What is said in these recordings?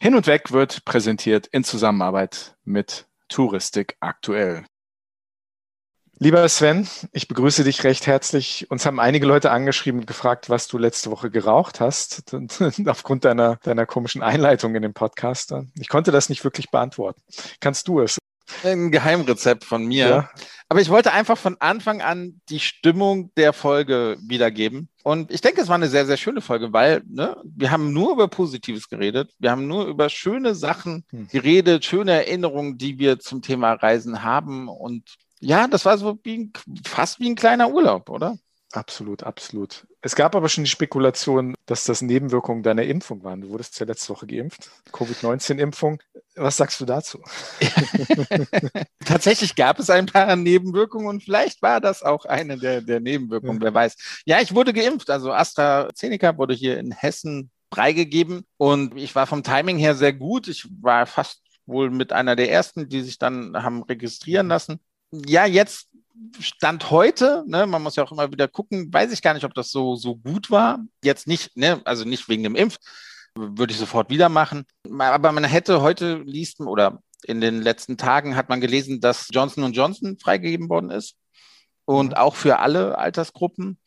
Hin und Weg wird präsentiert in Zusammenarbeit mit Touristik aktuell. Lieber Sven, ich begrüße dich recht herzlich. Uns haben einige Leute angeschrieben und gefragt, was du letzte Woche geraucht hast, aufgrund deiner, deiner komischen Einleitung in den Podcast. Ich konnte das nicht wirklich beantworten. Kannst du es? Ein Geheimrezept von mir. Ja. Aber ich wollte einfach von Anfang an die Stimmung der Folge wiedergeben. Und ich denke, es war eine sehr, sehr schöne Folge, weil ne, wir haben nur über Positives geredet. Wir haben nur über schöne Sachen hm. geredet, schöne Erinnerungen, die wir zum Thema Reisen haben. Und ja, das war so wie ein, fast wie ein kleiner Urlaub, oder? Absolut, absolut. Es gab aber schon die Spekulation, dass das Nebenwirkungen deiner Impfung waren. Du wurdest ja letzte Woche geimpft, Covid-19-Impfung. Was sagst du dazu? Tatsächlich gab es ein paar Nebenwirkungen und vielleicht war das auch eine der, der Nebenwirkungen, ja. wer weiß. Ja, ich wurde geimpft. Also AstraZeneca wurde hier in Hessen freigegeben und ich war vom Timing her sehr gut. Ich war fast wohl mit einer der ersten, die sich dann haben registrieren lassen ja, jetzt Stand heute, ne, man muss ja auch immer wieder gucken, weiß ich gar nicht, ob das so, so gut war. Jetzt nicht, ne, also nicht wegen dem Impf, würde ich sofort wieder machen. Aber man hätte heute liest oder in den letzten Tagen hat man gelesen, dass Johnson Johnson freigegeben worden ist und mhm. auch für alle Altersgruppen.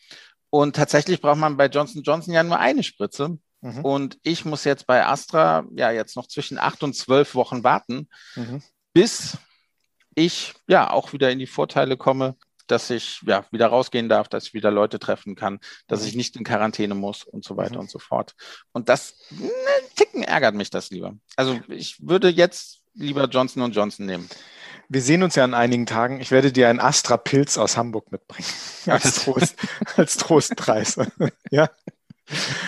Und tatsächlich braucht man bei Johnson Johnson ja nur eine Spritze. Mhm. Und ich muss jetzt bei Astra ja jetzt noch zwischen acht und zwölf Wochen warten, mhm. bis ich ja auch wieder in die Vorteile komme, dass ich ja wieder rausgehen darf, dass ich wieder Leute treffen kann, dass ich nicht in Quarantäne muss und so weiter mhm. und so fort. Und das, ne, Ticken ärgert mich das lieber. Also ich würde jetzt lieber Johnson Johnson nehmen. Wir sehen uns ja in einigen Tagen. Ich werde dir einen Astra-Pilz aus Hamburg mitbringen. Als, Trost, als Trostpreis. ja.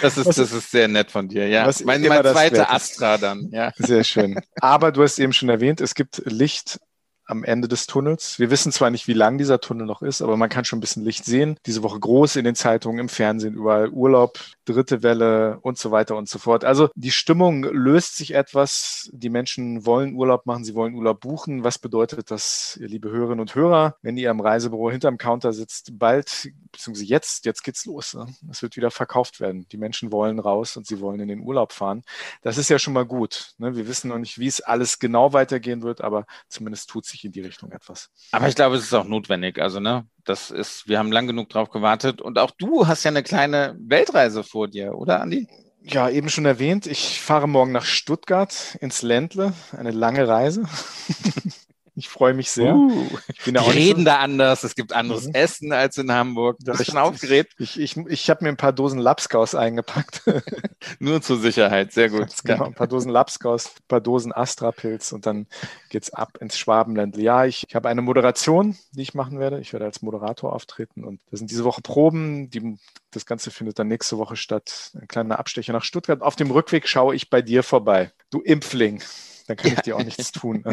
Das ist, das ist sehr nett von dir, ja. mein, mein zweiter Astra dann, ja. Sehr schön. Aber du hast eben schon erwähnt, es gibt Licht am Ende des Tunnels. Wir wissen zwar nicht, wie lang dieser Tunnel noch ist, aber man kann schon ein bisschen Licht sehen. Diese Woche groß in den Zeitungen, im Fernsehen, überall Urlaub, dritte Welle und so weiter und so fort. Also die Stimmung löst sich etwas. Die Menschen wollen Urlaub machen, sie wollen Urlaub buchen. Was bedeutet das, liebe Hörerinnen und Hörer, wenn ihr am Reisebüro hinterm Counter sitzt? Bald, beziehungsweise jetzt, jetzt geht's los. Ne? Es wird wieder verkauft werden. Die Menschen wollen raus und sie wollen in den Urlaub fahren. Das ist ja schon mal gut. Ne? Wir wissen noch nicht, wie es alles genau weitergehen wird, aber zumindest tut sich in die Richtung etwas. Aber ich glaube, es ist auch notwendig. Also, ne, das ist, wir haben lang genug drauf gewartet. Und auch du hast ja eine kleine Weltreise vor dir, oder, Andi? Ja, eben schon erwähnt, ich fahre morgen nach Stuttgart ins Ländle, eine lange Reise. Ich freue mich sehr. Uh, die reden so da anders. Es gibt anderes mhm. Essen als in Hamburg. Das ist schon aufgeregt. Ich, ich, ich habe mir ein paar Dosen Lapskaus eingepackt. Nur zur Sicherheit. Sehr gut. Genau, ein paar Dosen Lapskaus, ein paar Dosen Astra-Pilz und dann geht's ab ins Schwabenland. Ja, ich, ich habe eine Moderation, die ich machen werde. Ich werde als Moderator auftreten und das sind diese Woche Proben. Die, das Ganze findet dann nächste Woche statt. Ein kleiner Abstecher nach Stuttgart. Auf dem Rückweg schaue ich bei dir vorbei. Du Impfling. Dann kann ich dir auch nichts tun.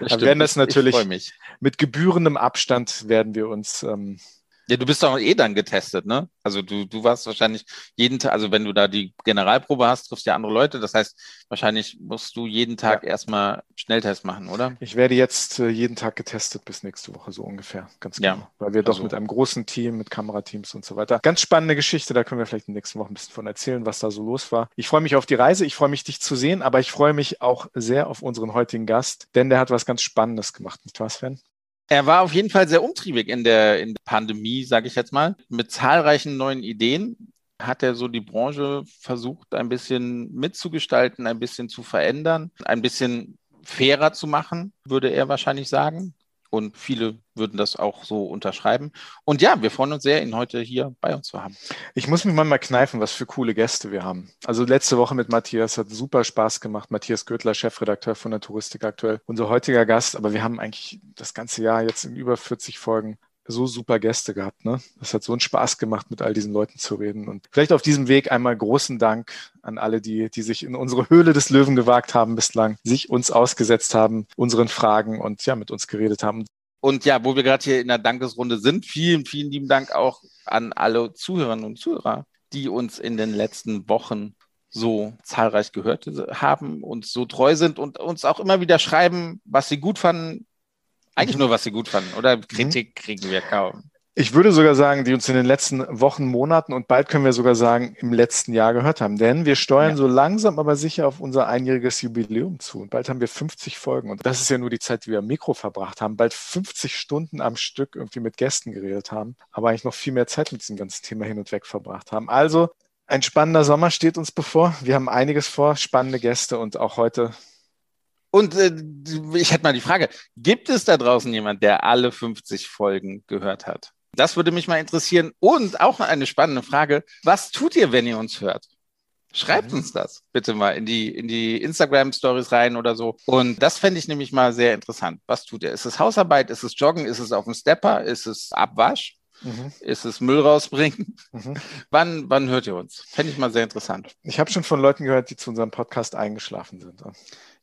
Wir werden das natürlich mit gebührendem Abstand werden wir uns ähm, ja, du bist doch eh dann getestet, ne? Also du, du warst wahrscheinlich jeden Tag, also wenn du da die Generalprobe hast, triffst du ja andere Leute. Das heißt, wahrscheinlich musst du jeden Tag ja. erstmal Schnelltest machen, oder? Ich werde jetzt äh, jeden Tag getestet bis nächste Woche, so ungefähr. Ganz genau. Ja. Weil wir doch also. mit einem großen Team, mit Kamerateams und so weiter. Ganz spannende Geschichte, da können wir vielleicht in den nächsten Wochen ein bisschen von erzählen, was da so los war. Ich freue mich auf die Reise, ich freue mich, dich zu sehen, aber ich freue mich auch sehr auf unseren heutigen Gast, denn der hat was ganz Spannendes gemacht, nicht wahr, Sven? Er war auf jeden Fall sehr umtriebig in der, in der Pandemie, sage ich jetzt mal. Mit zahlreichen neuen Ideen hat er so die Branche versucht, ein bisschen mitzugestalten, ein bisschen zu verändern, ein bisschen fairer zu machen, würde er wahrscheinlich sagen. Und viele würden das auch so unterschreiben. Und ja, wir freuen uns sehr, ihn heute hier bei uns zu haben. Ich muss mich mal kneifen, was für coole Gäste wir haben. Also letzte Woche mit Matthias hat super Spaß gemacht. Matthias Göttler, Chefredakteur von der Touristik aktuell, unser heutiger Gast. Aber wir haben eigentlich das ganze Jahr jetzt in über 40 Folgen so super Gäste gehabt. Ne? Das hat so einen Spaß gemacht, mit all diesen Leuten zu reden. Und vielleicht auf diesem Weg einmal großen Dank an alle, die, die sich in unsere Höhle des Löwen gewagt haben bislang, sich uns ausgesetzt haben, unseren Fragen und ja, mit uns geredet haben. Und ja, wo wir gerade hier in der Dankesrunde sind, vielen, vielen lieben Dank auch an alle Zuhörerinnen und Zuhörer, die uns in den letzten Wochen so zahlreich gehört haben, und so treu sind und uns auch immer wieder schreiben, was sie gut fanden, eigentlich nur, was sie gut fanden, oder Kritik kriegen wir kaum. Ich würde sogar sagen, die uns in den letzten Wochen, Monaten und bald können wir sogar sagen, im letzten Jahr gehört haben. Denn wir steuern ja. so langsam, aber sicher auf unser einjähriges Jubiläum zu. Und bald haben wir 50 Folgen. Und das ist ja nur die Zeit, die wir am Mikro verbracht haben. Bald 50 Stunden am Stück irgendwie mit Gästen geredet haben. Aber eigentlich noch viel mehr Zeit mit diesem ganzen Thema hin und weg verbracht haben. Also ein spannender Sommer steht uns bevor. Wir haben einiges vor, spannende Gäste und auch heute und äh, ich hätte mal die Frage, gibt es da draußen jemand, der alle 50 Folgen gehört hat? Das würde mich mal interessieren. Und auch eine spannende Frage. Was tut ihr, wenn ihr uns hört? Schreibt mhm. uns das bitte mal in die, in die Instagram-Stories rein oder so. Und das fände ich nämlich mal sehr interessant. Was tut ihr? Ist es Hausarbeit? Ist es Joggen? Ist es auf dem Stepper? Ist es Abwasch? Mhm. Ist es Müll rausbringen? Mhm. Wann, wann hört ihr uns? Fände ich mal sehr interessant. Ich habe schon von Leuten gehört, die zu unserem Podcast eingeschlafen sind.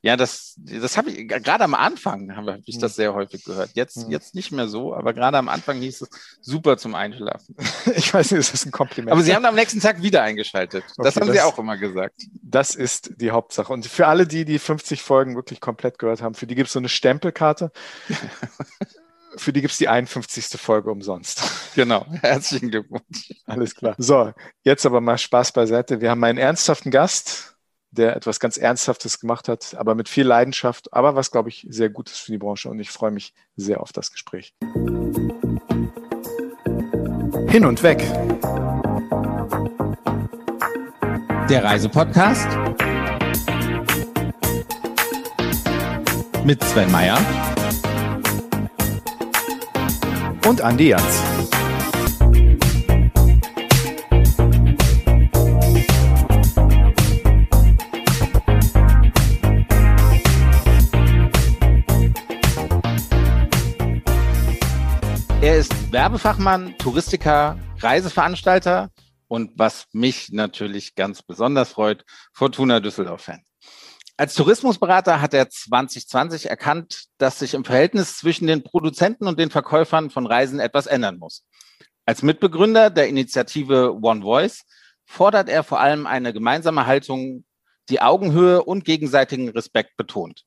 Ja, das, das habe ich gerade am Anfang habe ich das hm. sehr häufig gehört. Jetzt, mhm. jetzt nicht mehr so, aber gerade am Anfang hieß es super zum Einschlafen. ich weiß nicht, ist das ein Kompliment? Aber Sie haben am nächsten Tag wieder eingeschaltet. Okay, das haben das, Sie auch immer gesagt. Das ist die Hauptsache. Und für alle, die die 50 Folgen wirklich komplett gehört haben, für die gibt es so eine Stempelkarte. für die gibt es die 51. Folge umsonst. Genau. Herzlichen Glückwunsch. Alles klar. So, jetzt aber mal Spaß beiseite. Wir haben einen ernsthaften Gast der etwas ganz Ernsthaftes gemacht hat, aber mit viel Leidenschaft, aber was, glaube ich, sehr gut ist für die Branche. Und ich freue mich sehr auf das Gespräch. Hin und weg. Der Reisepodcast mit Sven Meyer und Andi Jans. Er ist Werbefachmann, Touristiker, Reiseveranstalter und was mich natürlich ganz besonders freut, Fortuna Düsseldorf-Fan. Als Tourismusberater hat er 2020 erkannt, dass sich im Verhältnis zwischen den Produzenten und den Verkäufern von Reisen etwas ändern muss. Als Mitbegründer der Initiative One Voice fordert er vor allem eine gemeinsame Haltung, die Augenhöhe und gegenseitigen Respekt betont.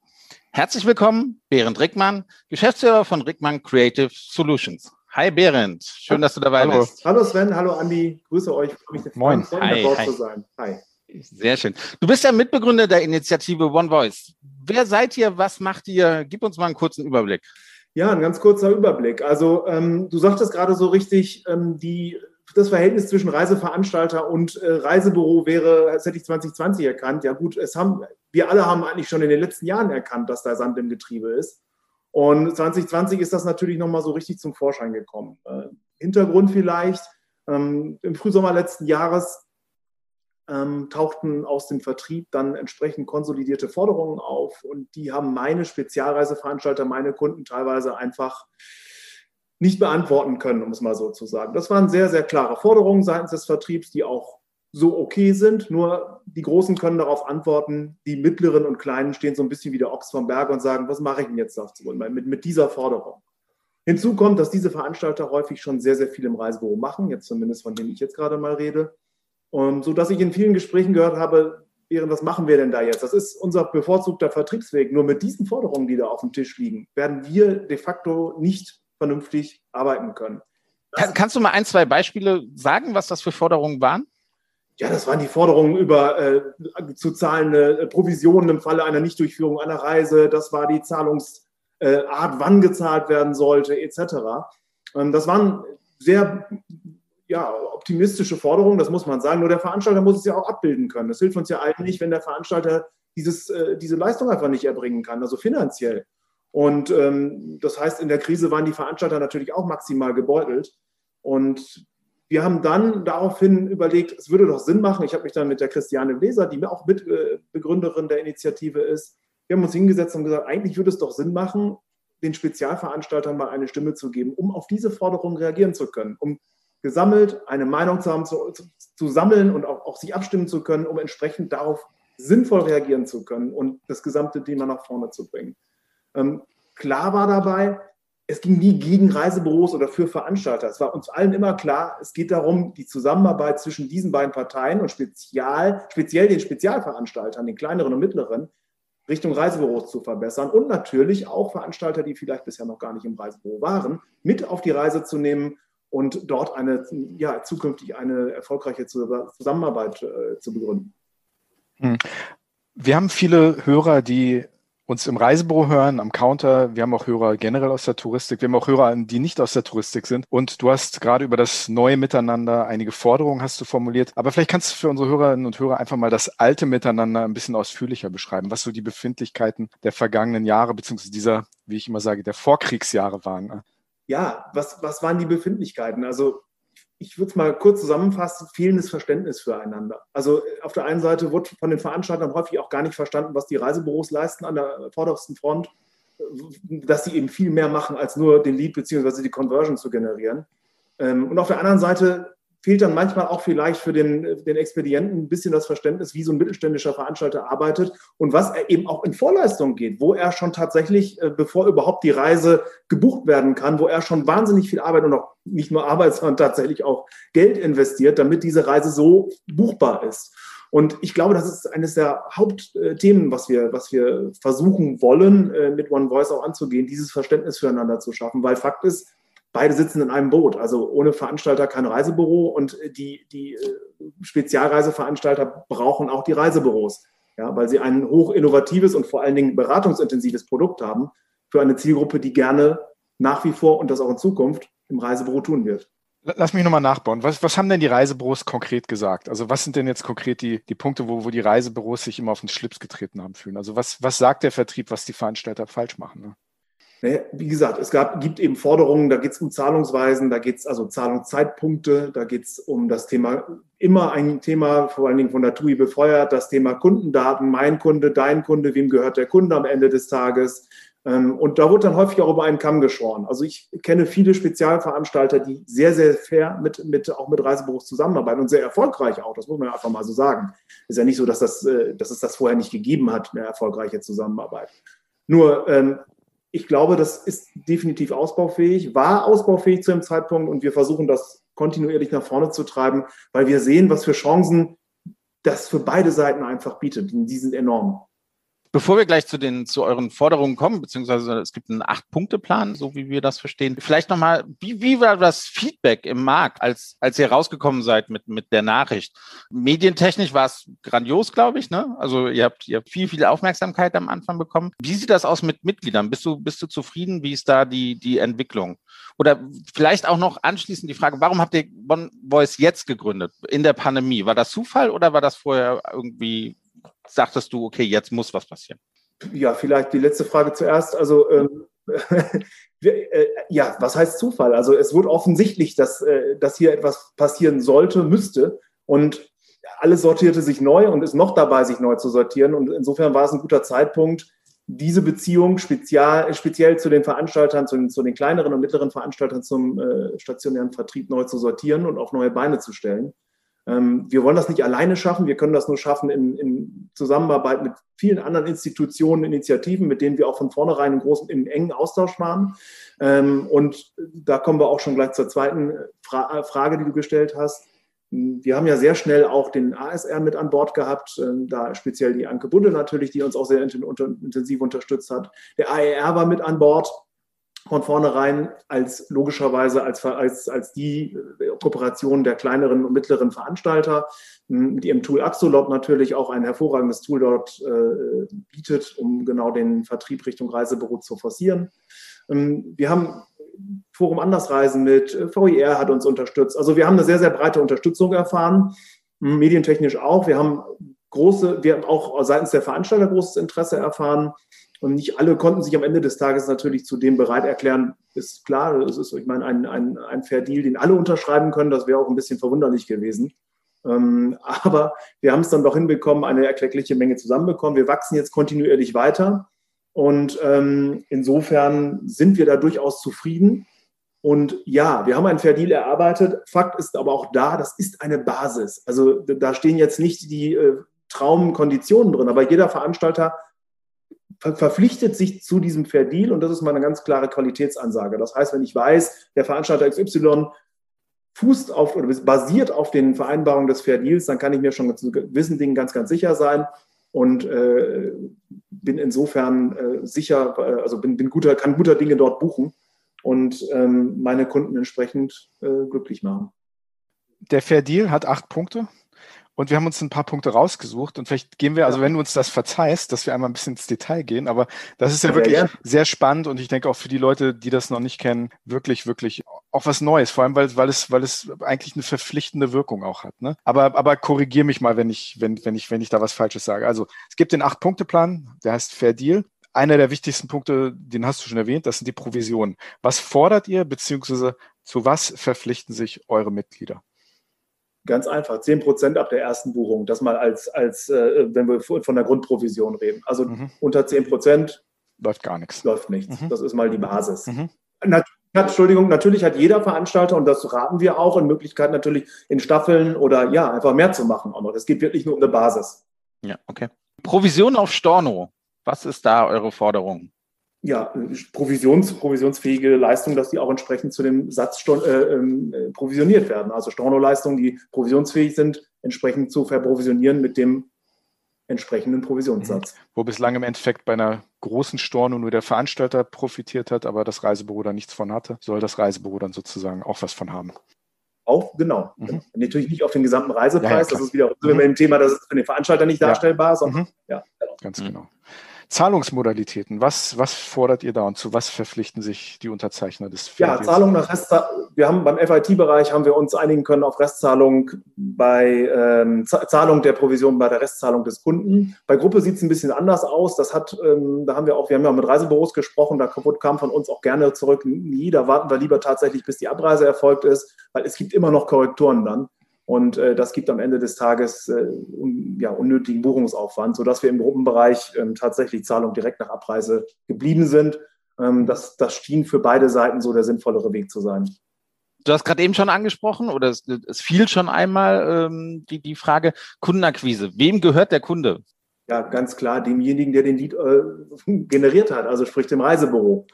Herzlich willkommen, Berend Rickmann, Geschäftsführer von Rickmann Creative Solutions. Hi Berend, schön, dass du dabei hallo. bist. Hallo Sven, hallo Andi, grüße euch. Moin. Hi, hi. zu sein. Hi. Sehr schön. Du bist der Mitbegründer der Initiative One Voice. Wer seid ihr? Was macht ihr? Gib uns mal einen kurzen Überblick. Ja, ein ganz kurzer Überblick. Also ähm, du sagtest gerade so richtig, ähm, die das Verhältnis zwischen Reiseveranstalter und äh, Reisebüro wäre, das hätte ich 2020 erkannt. Ja gut, es haben, wir alle haben eigentlich schon in den letzten Jahren erkannt, dass da Sand im Getriebe ist. Und 2020 ist das natürlich nochmal so richtig zum Vorschein gekommen. Äh, Hintergrund vielleicht, ähm, im Frühsommer letzten Jahres ähm, tauchten aus dem Vertrieb dann entsprechend konsolidierte Forderungen auf und die haben meine Spezialreiseveranstalter, meine Kunden teilweise einfach nicht beantworten können, um es mal so zu sagen. Das waren sehr, sehr klare Forderungen seitens des Vertriebs, die auch so okay sind. Nur die Großen können darauf antworten. Die Mittleren und Kleinen stehen so ein bisschen wie der Ochs vom Berg und sagen, was mache ich denn jetzt dazu mit, mit dieser Forderung? Hinzu kommt, dass diese Veranstalter häufig schon sehr, sehr viel im Reisebüro machen, jetzt zumindest von denen ich jetzt gerade mal rede. Und so dass ich in vielen Gesprächen gehört habe, was machen wir denn da jetzt? Das ist unser bevorzugter Vertriebsweg. Nur mit diesen Forderungen, die da auf dem Tisch liegen, werden wir de facto nicht vernünftig arbeiten können. Kann, kannst du mal ein, zwei Beispiele sagen, was das für Forderungen waren? Ja, das waren die Forderungen über äh, zu zahlende Provisionen im Falle einer Nichtdurchführung einer Reise. Das war die Zahlungsart, äh, wann gezahlt werden sollte, etc. Ähm, das waren sehr ja, optimistische Forderungen, das muss man sagen. Nur der Veranstalter muss es ja auch abbilden können. Das hilft uns ja allen nicht, wenn der Veranstalter dieses, äh, diese Leistung einfach nicht erbringen kann, also finanziell. Und ähm, das heißt, in der Krise waren die Veranstalter natürlich auch maximal gebeutelt. Und wir haben dann daraufhin überlegt, es würde doch Sinn machen. Ich habe mich dann mit der Christiane Leser, die auch Mitbegründerin der Initiative ist, wir haben uns hingesetzt und gesagt, eigentlich würde es doch Sinn machen, den Spezialveranstaltern mal eine Stimme zu geben, um auf diese Forderung reagieren zu können, um gesammelt eine Meinung zu haben, zu, zu sammeln und auch, auch sich abstimmen zu können, um entsprechend darauf sinnvoll reagieren zu können und das gesamte Thema nach vorne zu bringen. Ähm, klar war dabei, es ging nie gegen Reisebüros oder für Veranstalter. Es war uns allen immer klar, es geht darum, die Zusammenarbeit zwischen diesen beiden Parteien und spezial, speziell den Spezialveranstaltern, den kleineren und mittleren, Richtung Reisebüros zu verbessern und natürlich auch Veranstalter, die vielleicht bisher noch gar nicht im Reisebüro waren, mit auf die Reise zu nehmen und dort eine, ja, zukünftig eine erfolgreiche Zusammenarbeit äh, zu begründen. Hm. Wir haben viele Hörer, die uns im Reisebüro hören, am Counter. Wir haben auch Hörer generell aus der Touristik. Wir haben auch Hörer, die nicht aus der Touristik sind. Und du hast gerade über das neue Miteinander einige Forderungen hast du formuliert. Aber vielleicht kannst du für unsere Hörerinnen und Hörer einfach mal das alte Miteinander ein bisschen ausführlicher beschreiben, was so die Befindlichkeiten der vergangenen Jahre, beziehungsweise dieser, wie ich immer sage, der Vorkriegsjahre waren. Ja, was, was waren die Befindlichkeiten? Also ich würde es mal kurz zusammenfassen, fehlendes Verständnis füreinander. Also auf der einen Seite wird von den Veranstaltern häufig auch gar nicht verstanden, was die Reisebüros leisten an der vordersten Front, dass sie eben viel mehr machen, als nur den Lead bzw. die Conversion zu generieren. Ähm, und auf der anderen Seite fehlt dann manchmal auch vielleicht für den, den Expedienten ein bisschen das Verständnis, wie so ein mittelständischer Veranstalter arbeitet und was er eben auch in Vorleistung geht, wo er schon tatsächlich, äh, bevor überhaupt die Reise gebucht werden kann, wo er schon wahnsinnig viel Arbeit und auch nicht nur Arbeit, sondern tatsächlich auch Geld investiert, damit diese Reise so buchbar ist. Und ich glaube, das ist eines der Hauptthemen, was wir, was wir versuchen wollen, äh, mit One Voice auch anzugehen, dieses Verständnis füreinander zu schaffen. Weil Fakt ist, beide sitzen in einem Boot. Also ohne Veranstalter kein Reisebüro und die, die äh, Spezialreiseveranstalter brauchen auch die Reisebüros, ja, weil sie ein hoch innovatives und vor allen Dingen beratungsintensives Produkt haben für eine Zielgruppe, die gerne nach wie vor und das auch in Zukunft im Reisebüro tun wird. Lass mich nochmal nachbauen. Was, was haben denn die Reisebüros konkret gesagt? Also was sind denn jetzt konkret die, die Punkte, wo, wo die Reisebüros sich immer auf den Schlips getreten haben fühlen? Also was, was sagt der Vertrieb, was die Veranstalter falsch machen? Ne? Ne, wie gesagt, es gab, gibt eben Forderungen, da geht es um Zahlungsweisen, da geht es also Zahlungszeitpunkte, da geht es um das Thema, immer ein Thema, vor allen Dingen von der TUI befeuert, das Thema Kundendaten, mein Kunde, dein Kunde, wem gehört der Kunde am Ende des Tages. Ähm, und da wurde dann häufig auch über einen Kamm geschoren. Also ich kenne viele Spezialveranstalter, die sehr, sehr fair mit, mit, auch mit Reisebüros zusammenarbeiten und sehr erfolgreich auch. Das muss man ja einfach mal so sagen. Ist ja nicht so, dass, das, äh, dass es das vorher nicht gegeben hat, eine erfolgreiche Zusammenarbeit. Nur ähm, ich glaube, das ist definitiv ausbaufähig, war ausbaufähig zu dem Zeitpunkt und wir versuchen das kontinuierlich nach vorne zu treiben, weil wir sehen, was für Chancen das für beide Seiten einfach bietet. Die sind enorm. Bevor wir gleich zu den zu euren Forderungen kommen, beziehungsweise es gibt einen Acht-Punkte-Plan, so wie wir das verstehen. Vielleicht nochmal, wie, wie war das Feedback im Markt, als, als ihr rausgekommen seid mit, mit der Nachricht? Medientechnisch war es grandios, glaube ich. Ne? Also ihr habt, ihr habt viel, viel Aufmerksamkeit am Anfang bekommen. Wie sieht das aus mit Mitgliedern? Bist du, bist du zufrieden? Wie ist da die, die Entwicklung? Oder vielleicht auch noch anschließend die Frage, warum habt ihr One Voice jetzt gegründet in der Pandemie? War das Zufall oder war das vorher irgendwie sagtest du, okay, jetzt muss was passieren? Ja, vielleicht die letzte Frage zuerst. Also ähm, äh, ja, was heißt Zufall? Also es wurde offensichtlich, dass, äh, dass hier etwas passieren sollte, müsste. Und alles sortierte sich neu und ist noch dabei, sich neu zu sortieren. Und insofern war es ein guter Zeitpunkt, diese Beziehung spezial, speziell zu den Veranstaltern, zu den, zu den kleineren und mittleren Veranstaltern zum äh, stationären Vertrieb neu zu sortieren und auf neue Beine zu stellen. Ähm, wir wollen das nicht alleine schaffen, wir können das nur schaffen in, in, Zusammenarbeit mit vielen anderen Institutionen, Initiativen, mit denen wir auch von vornherein im großen, im engen Austausch waren. Ähm, und da kommen wir auch schon gleich zur zweiten Fra Frage, die du gestellt hast. Wir haben ja sehr schnell auch den ASR mit an Bord gehabt, ähm, da speziell die Anke Bunde natürlich, die uns auch sehr intensiv unterstützt hat. Der AER war mit an Bord von vornherein als logischerweise als, als, als die äh, Kooperation der kleineren und mittleren Veranstalter hm, mit ihrem Tool Axolot natürlich auch ein hervorragendes Tool dort äh, bietet, um genau den Vertrieb Richtung Reisebüro zu forcieren. Ähm, wir haben Forum Andersreisen mit, äh, VIR hat uns unterstützt. Also wir haben eine sehr, sehr breite Unterstützung erfahren, hm, medientechnisch auch. Wir haben große, wir haben auch seitens der Veranstalter großes Interesse erfahren. Und nicht alle konnten sich am Ende des Tages natürlich zu dem bereit erklären. Ist klar, das ist, ich meine, ein, ein, ein Fair Deal, den alle unterschreiben können. Das wäre auch ein bisschen verwunderlich gewesen. Ähm, aber wir haben es dann doch hinbekommen, eine erkleckliche Menge zusammenbekommen. Wir wachsen jetzt kontinuierlich weiter. Und ähm, insofern sind wir da durchaus zufrieden. Und ja, wir haben einen Fair Deal erarbeitet. Fakt ist aber auch da, das ist eine Basis. Also da stehen jetzt nicht die äh, Traumkonditionen drin, aber jeder Veranstalter verpflichtet sich zu diesem Fair Deal und das ist mal eine ganz klare Qualitätsansage. Das heißt, wenn ich weiß, der Veranstalter XY fußt auf oder basiert auf den Vereinbarungen des Fair Deals, dann kann ich mir schon zu gewissen Dingen ganz, ganz sicher sein und äh, bin insofern äh, sicher, äh, also bin, bin guter, kann guter Dinge dort buchen. und ähm, meine Kunden entsprechend äh, glücklich machen. Der Fair Deal hat acht Punkte. Und wir haben uns ein paar Punkte rausgesucht und vielleicht gehen wir, also wenn du uns das verzeihst, dass wir einmal ein bisschen ins Detail gehen, aber das ist ja, ja wirklich ja. sehr spannend und ich denke auch für die Leute, die das noch nicht kennen, wirklich, wirklich auch was Neues, vor allem weil, weil es, weil es eigentlich eine verpflichtende Wirkung auch hat. Ne? Aber, aber korrigier mich mal, wenn ich, wenn, wenn ich, wenn ich da was Falsches sage. Also es gibt den Acht-Punkte-Plan, der heißt Fair Deal. Einer der wichtigsten Punkte, den hast du schon erwähnt, das sind die Provisionen. Was fordert ihr, beziehungsweise zu was verpflichten sich eure Mitglieder? Ganz einfach, 10 Prozent ab der ersten Buchung. Das mal als, als äh, wenn wir von der Grundprovision reden. Also mhm. unter 10 Prozent läuft gar nichts. Läuft nichts. Mhm. Das ist mal die Basis. Mhm. Nat Entschuldigung, natürlich hat jeder Veranstalter, und das raten wir auch, in Möglichkeit natürlich in Staffeln oder ja, einfach mehr zu machen. Aber das geht wirklich nur um eine Basis. Ja, okay. Provision auf Storno. Was ist da eure Forderung? Ja, Provisions, provisionsfähige Leistungen, dass die auch entsprechend zu dem Satz äh, äh, provisioniert werden. Also Stornoleistungen, die provisionsfähig sind, entsprechend zu verprovisionieren mit dem entsprechenden Provisionssatz. Mhm. Wo bislang im Endeffekt bei einer großen Storno nur der Veranstalter profitiert hat, aber das Reisebüro da nichts von hatte, soll das Reisebüro dann sozusagen auch was von haben. Auch, genau. Mhm. Natürlich nicht auf den gesamten Reisepreis, ja, ja, das ist wieder mhm. mit dem Thema, das ist für den Veranstalter nicht darstellbar, sondern mhm. ja, genau. Ganz genau. Zahlungsmodalitäten, was, was fordert ihr da und zu was verpflichten sich die Unterzeichner des Fair Ja, Zahlung nach Restzahlung. Wir haben beim FIT-Bereich haben wir uns einigen können auf Restzahlung bei ähm, Zahlung der Provision bei der Restzahlung des Kunden. Bei Gruppe sieht es ein bisschen anders aus. Das hat, ähm, da haben wir auch, wir haben ja mit Reisebüros gesprochen, da kam von uns auch gerne zurück, nie, da warten wir lieber tatsächlich, bis die Abreise erfolgt ist, weil es gibt immer noch Korrekturen dann. Und äh, das gibt am Ende des Tages äh, un, ja, unnötigen Buchungsaufwand, sodass wir im Gruppenbereich ähm, tatsächlich Zahlung direkt nach Abreise geblieben sind. Ähm, das, das schien für beide Seiten so der sinnvollere Weg zu sein. Du hast gerade eben schon angesprochen, oder es, es fiel schon einmal ähm, die, die Frage Kundenakquise. Wem gehört der Kunde? Ja, ganz klar demjenigen, der den Lied äh, generiert hat, also sprich dem Reisebüro.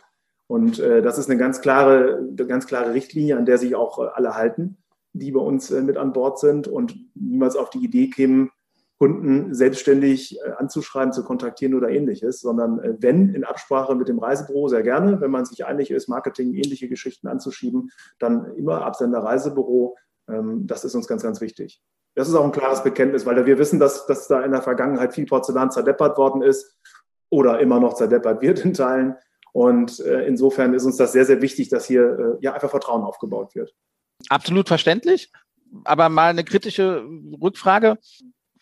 Und äh, das ist eine ganz klare, eine ganz klare Richtlinie, an der sich auch äh, alle halten die bei uns äh, mit an Bord sind und niemals auf die Idee kämen, Kunden selbstständig äh, anzuschreiben, zu kontaktieren oder ähnliches, sondern äh, wenn in Absprache mit dem Reisebüro sehr gerne, wenn man sich einig ist, Marketing, ähnliche Geschichten anzuschieben, dann immer Absender Reisebüro. Ähm, das ist uns ganz, ganz wichtig. Das ist auch ein klares Bekenntnis, weil wir wissen, dass, dass da in der Vergangenheit viel Porzellan zerdeppert worden ist oder immer noch zerdeppert wird in Teilen. Und insofern ist uns das sehr, sehr wichtig, dass hier ja einfach Vertrauen aufgebaut wird. Absolut verständlich. Aber mal eine kritische Rückfrage.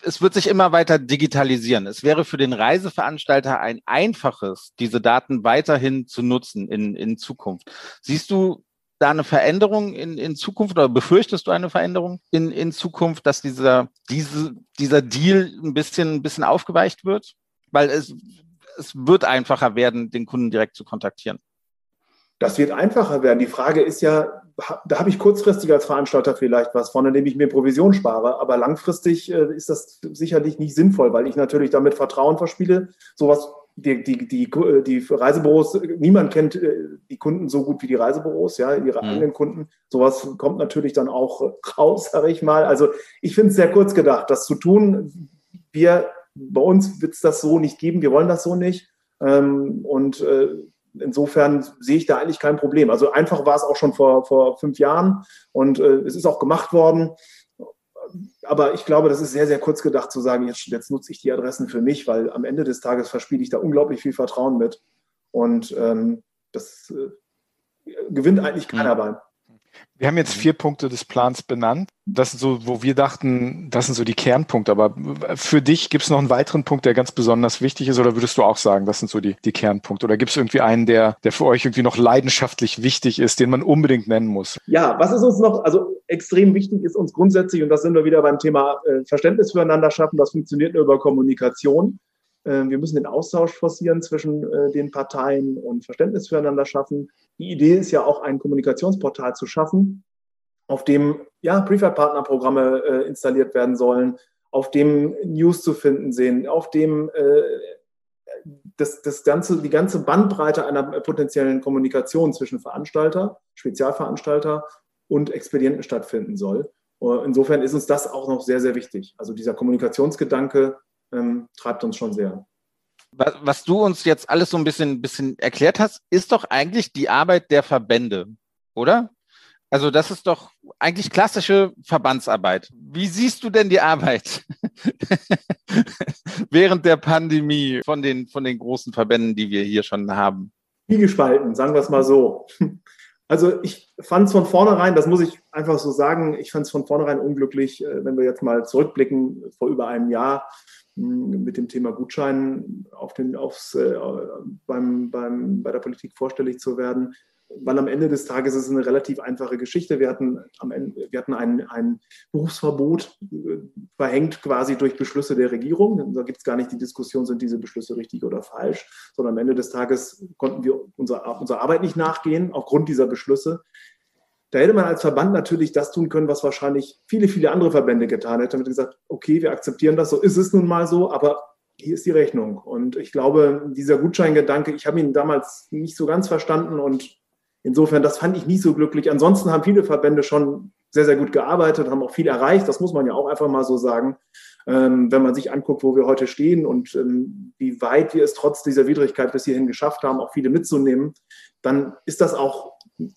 Es wird sich immer weiter digitalisieren. Es wäre für den Reiseveranstalter ein einfaches, diese Daten weiterhin zu nutzen in, in Zukunft. Siehst du da eine Veränderung in, in Zukunft oder befürchtest du eine Veränderung in, in Zukunft, dass dieser, diese, dieser Deal ein bisschen, ein bisschen aufgeweicht wird? Weil es, es wird einfacher werden, den Kunden direkt zu kontaktieren. Das wird einfacher werden. Die Frage ist ja, da habe ich kurzfristig als Veranstalter vielleicht was von, indem ich mir Provision spare. Aber langfristig äh, ist das sicherlich nicht sinnvoll, weil ich natürlich damit Vertrauen verspiele. Sowas, die, die, die, die Reisebüros, niemand kennt äh, die Kunden so gut wie die Reisebüros, ja, ihre mhm. eigenen Kunden. Sowas kommt natürlich dann auch raus, sage ich mal. Also ich finde es sehr kurz gedacht, das zu tun. Wir, bei uns wird es das so nicht geben. Wir wollen das so nicht. Ähm, und äh, insofern sehe ich da eigentlich kein Problem. Also einfach war es auch schon vor, vor fünf Jahren und äh, es ist auch gemacht worden. Aber ich glaube, das ist sehr, sehr kurz gedacht zu sagen, jetzt, jetzt nutze ich die Adressen für mich, weil am Ende des Tages verspiele ich da unglaublich viel Vertrauen mit. Und ähm, das äh, gewinnt eigentlich keiner mhm. bei. Wir haben jetzt vier Punkte des Plans benannt. Das sind so, wo wir dachten, das sind so die Kernpunkte. Aber für dich gibt es noch einen weiteren Punkt, der ganz besonders wichtig ist, oder würdest du auch sagen, das sind so die, die Kernpunkte? Oder gibt es irgendwie einen, der, der für euch irgendwie noch leidenschaftlich wichtig ist, den man unbedingt nennen muss? Ja, was ist uns noch, also extrem wichtig ist uns grundsätzlich, und das sind wir wieder beim Thema äh, Verständnis füreinander schaffen, das funktioniert nur über Kommunikation. Äh, wir müssen den Austausch forcieren zwischen äh, den Parteien und Verständnis füreinander schaffen. Die Idee ist ja auch, ein Kommunikationsportal zu schaffen, auf dem ja, Preferred-Partnerprogramme äh, installiert werden sollen, auf dem News zu finden sind, auf dem äh, das, das ganze, die ganze Bandbreite einer potenziellen Kommunikation zwischen Veranstalter, Spezialveranstalter und Expedienten stattfinden soll. Insofern ist uns das auch noch sehr, sehr wichtig. Also dieser Kommunikationsgedanke ähm, treibt uns schon sehr. Was, was du uns jetzt alles so ein bisschen, bisschen erklärt hast, ist doch eigentlich die Arbeit der Verbände, oder? Also das ist doch eigentlich klassische Verbandsarbeit. Wie siehst du denn die Arbeit während der Pandemie von den, von den großen Verbänden, die wir hier schon haben? Wie gespalten, sagen wir es mal so. Also ich fand es von vornherein, das muss ich einfach so sagen, ich fand es von vornherein unglücklich, äh, wenn wir jetzt mal zurückblicken, vor über einem Jahr mit dem Thema Gutschein auf den, aufs, äh, beim, beim, bei der Politik vorstellig zu werden weil am Ende des Tages ist es eine relativ einfache Geschichte. Wir hatten, am Ende, wir hatten ein, ein Berufsverbot äh, verhängt quasi durch Beschlüsse der Regierung. Da gibt es gar nicht die Diskussion, sind diese Beschlüsse richtig oder falsch, sondern am Ende des Tages konnten wir unserer, unserer Arbeit nicht nachgehen aufgrund dieser Beschlüsse. Da hätte man als Verband natürlich das tun können, was wahrscheinlich viele, viele andere Verbände getan hätten. Damit gesagt, okay, wir akzeptieren das, so ist es nun mal so, aber hier ist die Rechnung. Und ich glaube, dieser Gutscheingedanke, ich habe ihn damals nicht so ganz verstanden und Insofern, das fand ich nicht so glücklich. Ansonsten haben viele Verbände schon sehr, sehr gut gearbeitet, haben auch viel erreicht. Das muss man ja auch einfach mal so sagen. Ähm, wenn man sich anguckt, wo wir heute stehen und ähm, wie weit wir es trotz dieser Widrigkeit bis hierhin geschafft haben, auch viele mitzunehmen, dann ist das auch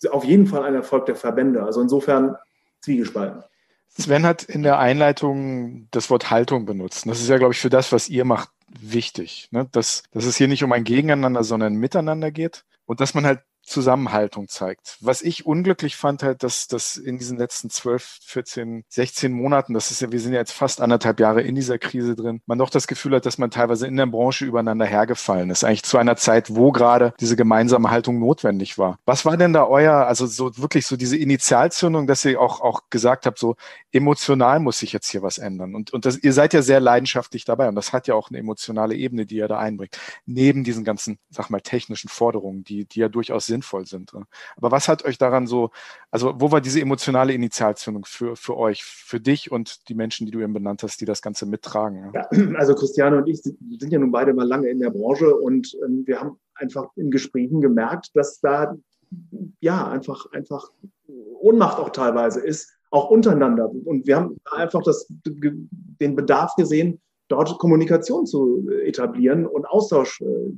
auf jeden Fall ein Erfolg der Verbände. Also insofern zwiegespalten. Sven hat in der Einleitung das Wort Haltung benutzt. Das ist ja, glaube ich, für das, was ihr macht, wichtig. Ne? Dass, dass es hier nicht um ein Gegeneinander, sondern ein Miteinander geht. Und dass man halt Zusammenhaltung zeigt. Was ich unglücklich fand, halt, dass das in diesen letzten 12, 14, 16 Monaten, das ist ja, wir sind ja jetzt fast anderthalb Jahre in dieser Krise drin, man doch das Gefühl hat, dass man teilweise in der Branche übereinander hergefallen ist. Eigentlich zu einer Zeit, wo gerade diese gemeinsame Haltung notwendig war. Was war denn da euer, also so wirklich so diese Initialzündung, dass ihr auch, auch gesagt habt, so emotional muss sich jetzt hier was ändern. Und, und das, ihr seid ja sehr leidenschaftlich dabei und das hat ja auch eine emotionale Ebene, die ihr da einbringt. Neben diesen ganzen, sag mal, technischen Forderungen, die, die ja durchaus sind sinnvoll sind. Aber was hat euch daran so, also wo war diese emotionale Initialzündung für, für euch, für dich und die Menschen, die du eben benannt hast, die das Ganze mittragen? Ja, also Christiane und ich sind ja nun beide mal lange in der Branche und ähm, wir haben einfach in Gesprächen gemerkt, dass da ja einfach, einfach Ohnmacht auch teilweise ist, auch untereinander. Und wir haben einfach das, den Bedarf gesehen, dort Kommunikation zu etablieren und Austausch äh,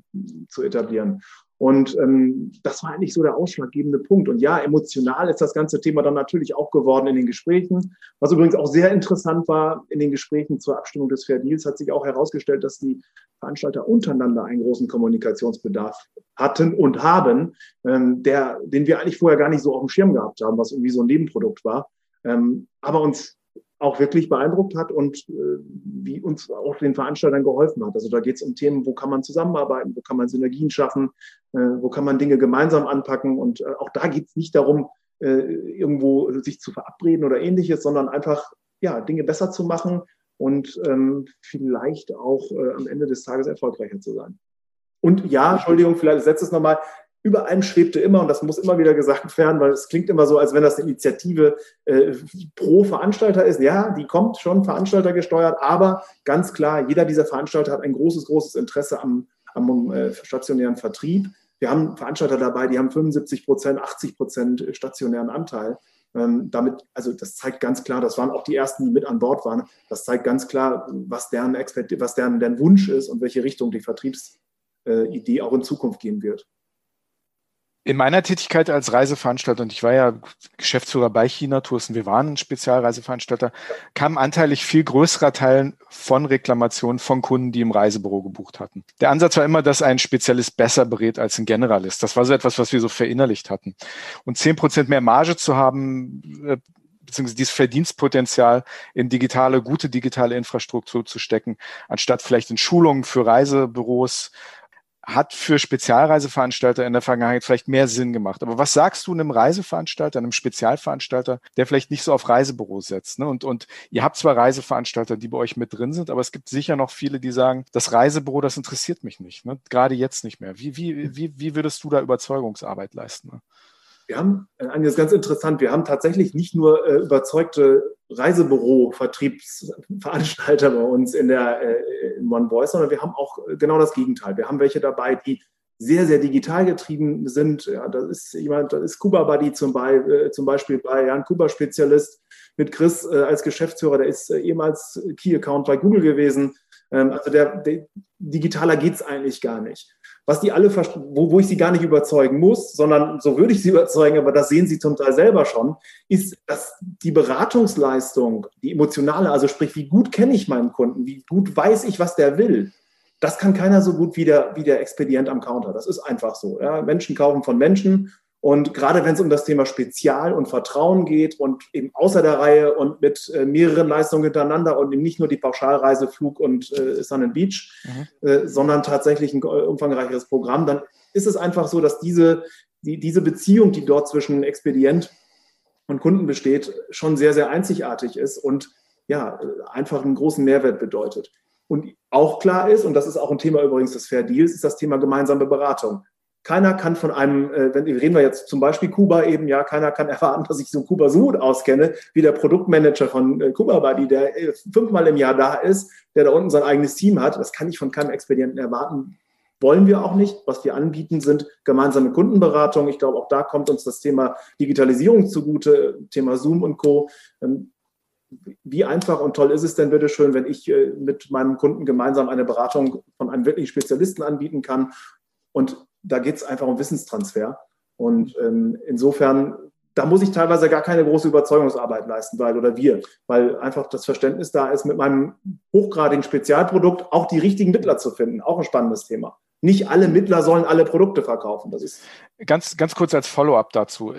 zu etablieren. Und ähm, das war eigentlich so der ausschlaggebende Punkt. Und ja, emotional ist das ganze Thema dann natürlich auch geworden in den Gesprächen. Was übrigens auch sehr interessant war in den Gesprächen zur Abstimmung des Fair Deals, hat sich auch herausgestellt, dass die Veranstalter untereinander einen großen Kommunikationsbedarf hatten und haben, ähm, der, den wir eigentlich vorher gar nicht so auf dem Schirm gehabt haben, was irgendwie so ein Nebenprodukt war. Ähm, aber uns auch wirklich beeindruckt hat und äh, wie uns auch den Veranstaltern geholfen hat. Also da geht es um Themen, wo kann man zusammenarbeiten, wo kann man Synergien schaffen, äh, wo kann man Dinge gemeinsam anpacken. Und äh, auch da geht es nicht darum, äh, irgendwo sich zu verabreden oder ähnliches, sondern einfach ja, Dinge besser zu machen und ähm, vielleicht auch äh, am Ende des Tages erfolgreicher zu sein. Und ja, Entschuldigung, vielleicht setze es nochmal, über allem schwebte immer, und das muss immer wieder gesagt werden, weil es klingt immer so, als wenn das eine Initiative äh, pro Veranstalter ist. Ja, die kommt schon Veranstalter gesteuert, aber ganz klar, jeder dieser Veranstalter hat ein großes, großes Interesse am, am äh, stationären Vertrieb. Wir haben Veranstalter dabei, die haben 75 Prozent, 80 Prozent stationären Anteil. Ähm, damit, also das zeigt ganz klar, das waren auch die ersten, die mit an Bord waren. Das zeigt ganz klar, was deren, Expert, was deren, deren Wunsch ist und welche Richtung die Vertriebsidee äh, auch in Zukunft gehen wird. In meiner Tätigkeit als Reiseveranstalter, und ich war ja Geschäftsführer bei China Tours und wir waren ein Spezialreiseveranstalter, kam anteilig viel größerer Teil von Reklamationen von Kunden, die im Reisebüro gebucht hatten. Der Ansatz war immer, dass ein Spezialist besser berät als ein Generalist. Das war so etwas, was wir so verinnerlicht hatten. Und zehn Prozent mehr Marge zu haben, äh, beziehungsweise dieses Verdienstpotenzial in digitale, gute digitale Infrastruktur zu stecken, anstatt vielleicht in Schulungen für Reisebüros hat für Spezialreiseveranstalter in der Vergangenheit vielleicht mehr Sinn gemacht. Aber was sagst du einem Reiseveranstalter, einem Spezialveranstalter, der vielleicht nicht so auf Reisebüros setzt? Ne? Und, und ihr habt zwar Reiseveranstalter, die bei euch mit drin sind, aber es gibt sicher noch viele, die sagen, das Reisebüro, das interessiert mich nicht. Ne? Gerade jetzt nicht mehr. Wie, wie, wie, wie würdest du da Überzeugungsarbeit leisten? Ne? Wir haben, äh, das ist ganz interessant, wir haben tatsächlich nicht nur äh, überzeugte Reisebüro-Vertriebsveranstalter bei uns in der äh, in One Voice, sondern wir haben auch äh, genau das Gegenteil. Wir haben welche dabei, die sehr, sehr digital getrieben sind. Ja, da ist jemand, da ist Kuba Buddy zum, Be äh, zum Beispiel bei, ja, ein Kuba-Spezialist mit Chris äh, als Geschäftsführer, der ist ehemals Key-Account bei Google gewesen. Ähm, also der, der digitaler geht's eigentlich gar nicht. Was die alle, wo, wo ich sie gar nicht überzeugen muss, sondern so würde ich sie überzeugen, aber das sehen sie zum Teil selber schon, ist, dass die Beratungsleistung, die emotionale, also sprich, wie gut kenne ich meinen Kunden, wie gut weiß ich, was der will, das kann keiner so gut wie der, wie der Expedient am Counter. Das ist einfach so. Ja. Menschen kaufen von Menschen und gerade wenn es um das Thema Spezial und Vertrauen geht und eben außer der Reihe und mit äh, mehreren Leistungen hintereinander und eben nicht nur die Pauschalreise, Flug und äh, Sun and Beach, mhm. äh, sondern tatsächlich ein umfangreicheres Programm, dann ist es einfach so, dass diese, die, diese Beziehung, die dort zwischen Expedient und Kunden besteht, schon sehr, sehr einzigartig ist und ja, einfach einen großen Mehrwert bedeutet. Und auch klar ist, und das ist auch ein Thema übrigens des Fair Deals, ist das Thema gemeinsame Beratung. Keiner kann von einem, äh, wenn reden wir jetzt zum Beispiel Kuba eben, ja, keiner kann erwarten, dass ich so Kuba so gut auskenne, wie der Produktmanager von äh, Kuba Buddy, der äh, fünfmal im Jahr da ist, der da unten sein eigenes Team hat. Das kann ich von keinem Expedienten erwarten. Wollen wir auch nicht. Was wir anbieten, sind gemeinsame Kundenberatung. Ich glaube, auch da kommt uns das Thema Digitalisierung zugute, Thema Zoom und Co. Ähm, wie einfach und toll ist es denn bitte schön, wenn ich mit meinem Kunden gemeinsam eine Beratung von einem wirklichen Spezialisten anbieten kann und da geht es einfach um Wissenstransfer. Und ähm, insofern, da muss ich teilweise gar keine große Überzeugungsarbeit leisten, weil oder wir, weil einfach das Verständnis da ist, mit meinem hochgradigen Spezialprodukt auch die richtigen Mittler zu finden. Auch ein spannendes Thema. Nicht alle Mittler sollen alle Produkte verkaufen. Das ist ganz, ganz kurz als Follow-up dazu.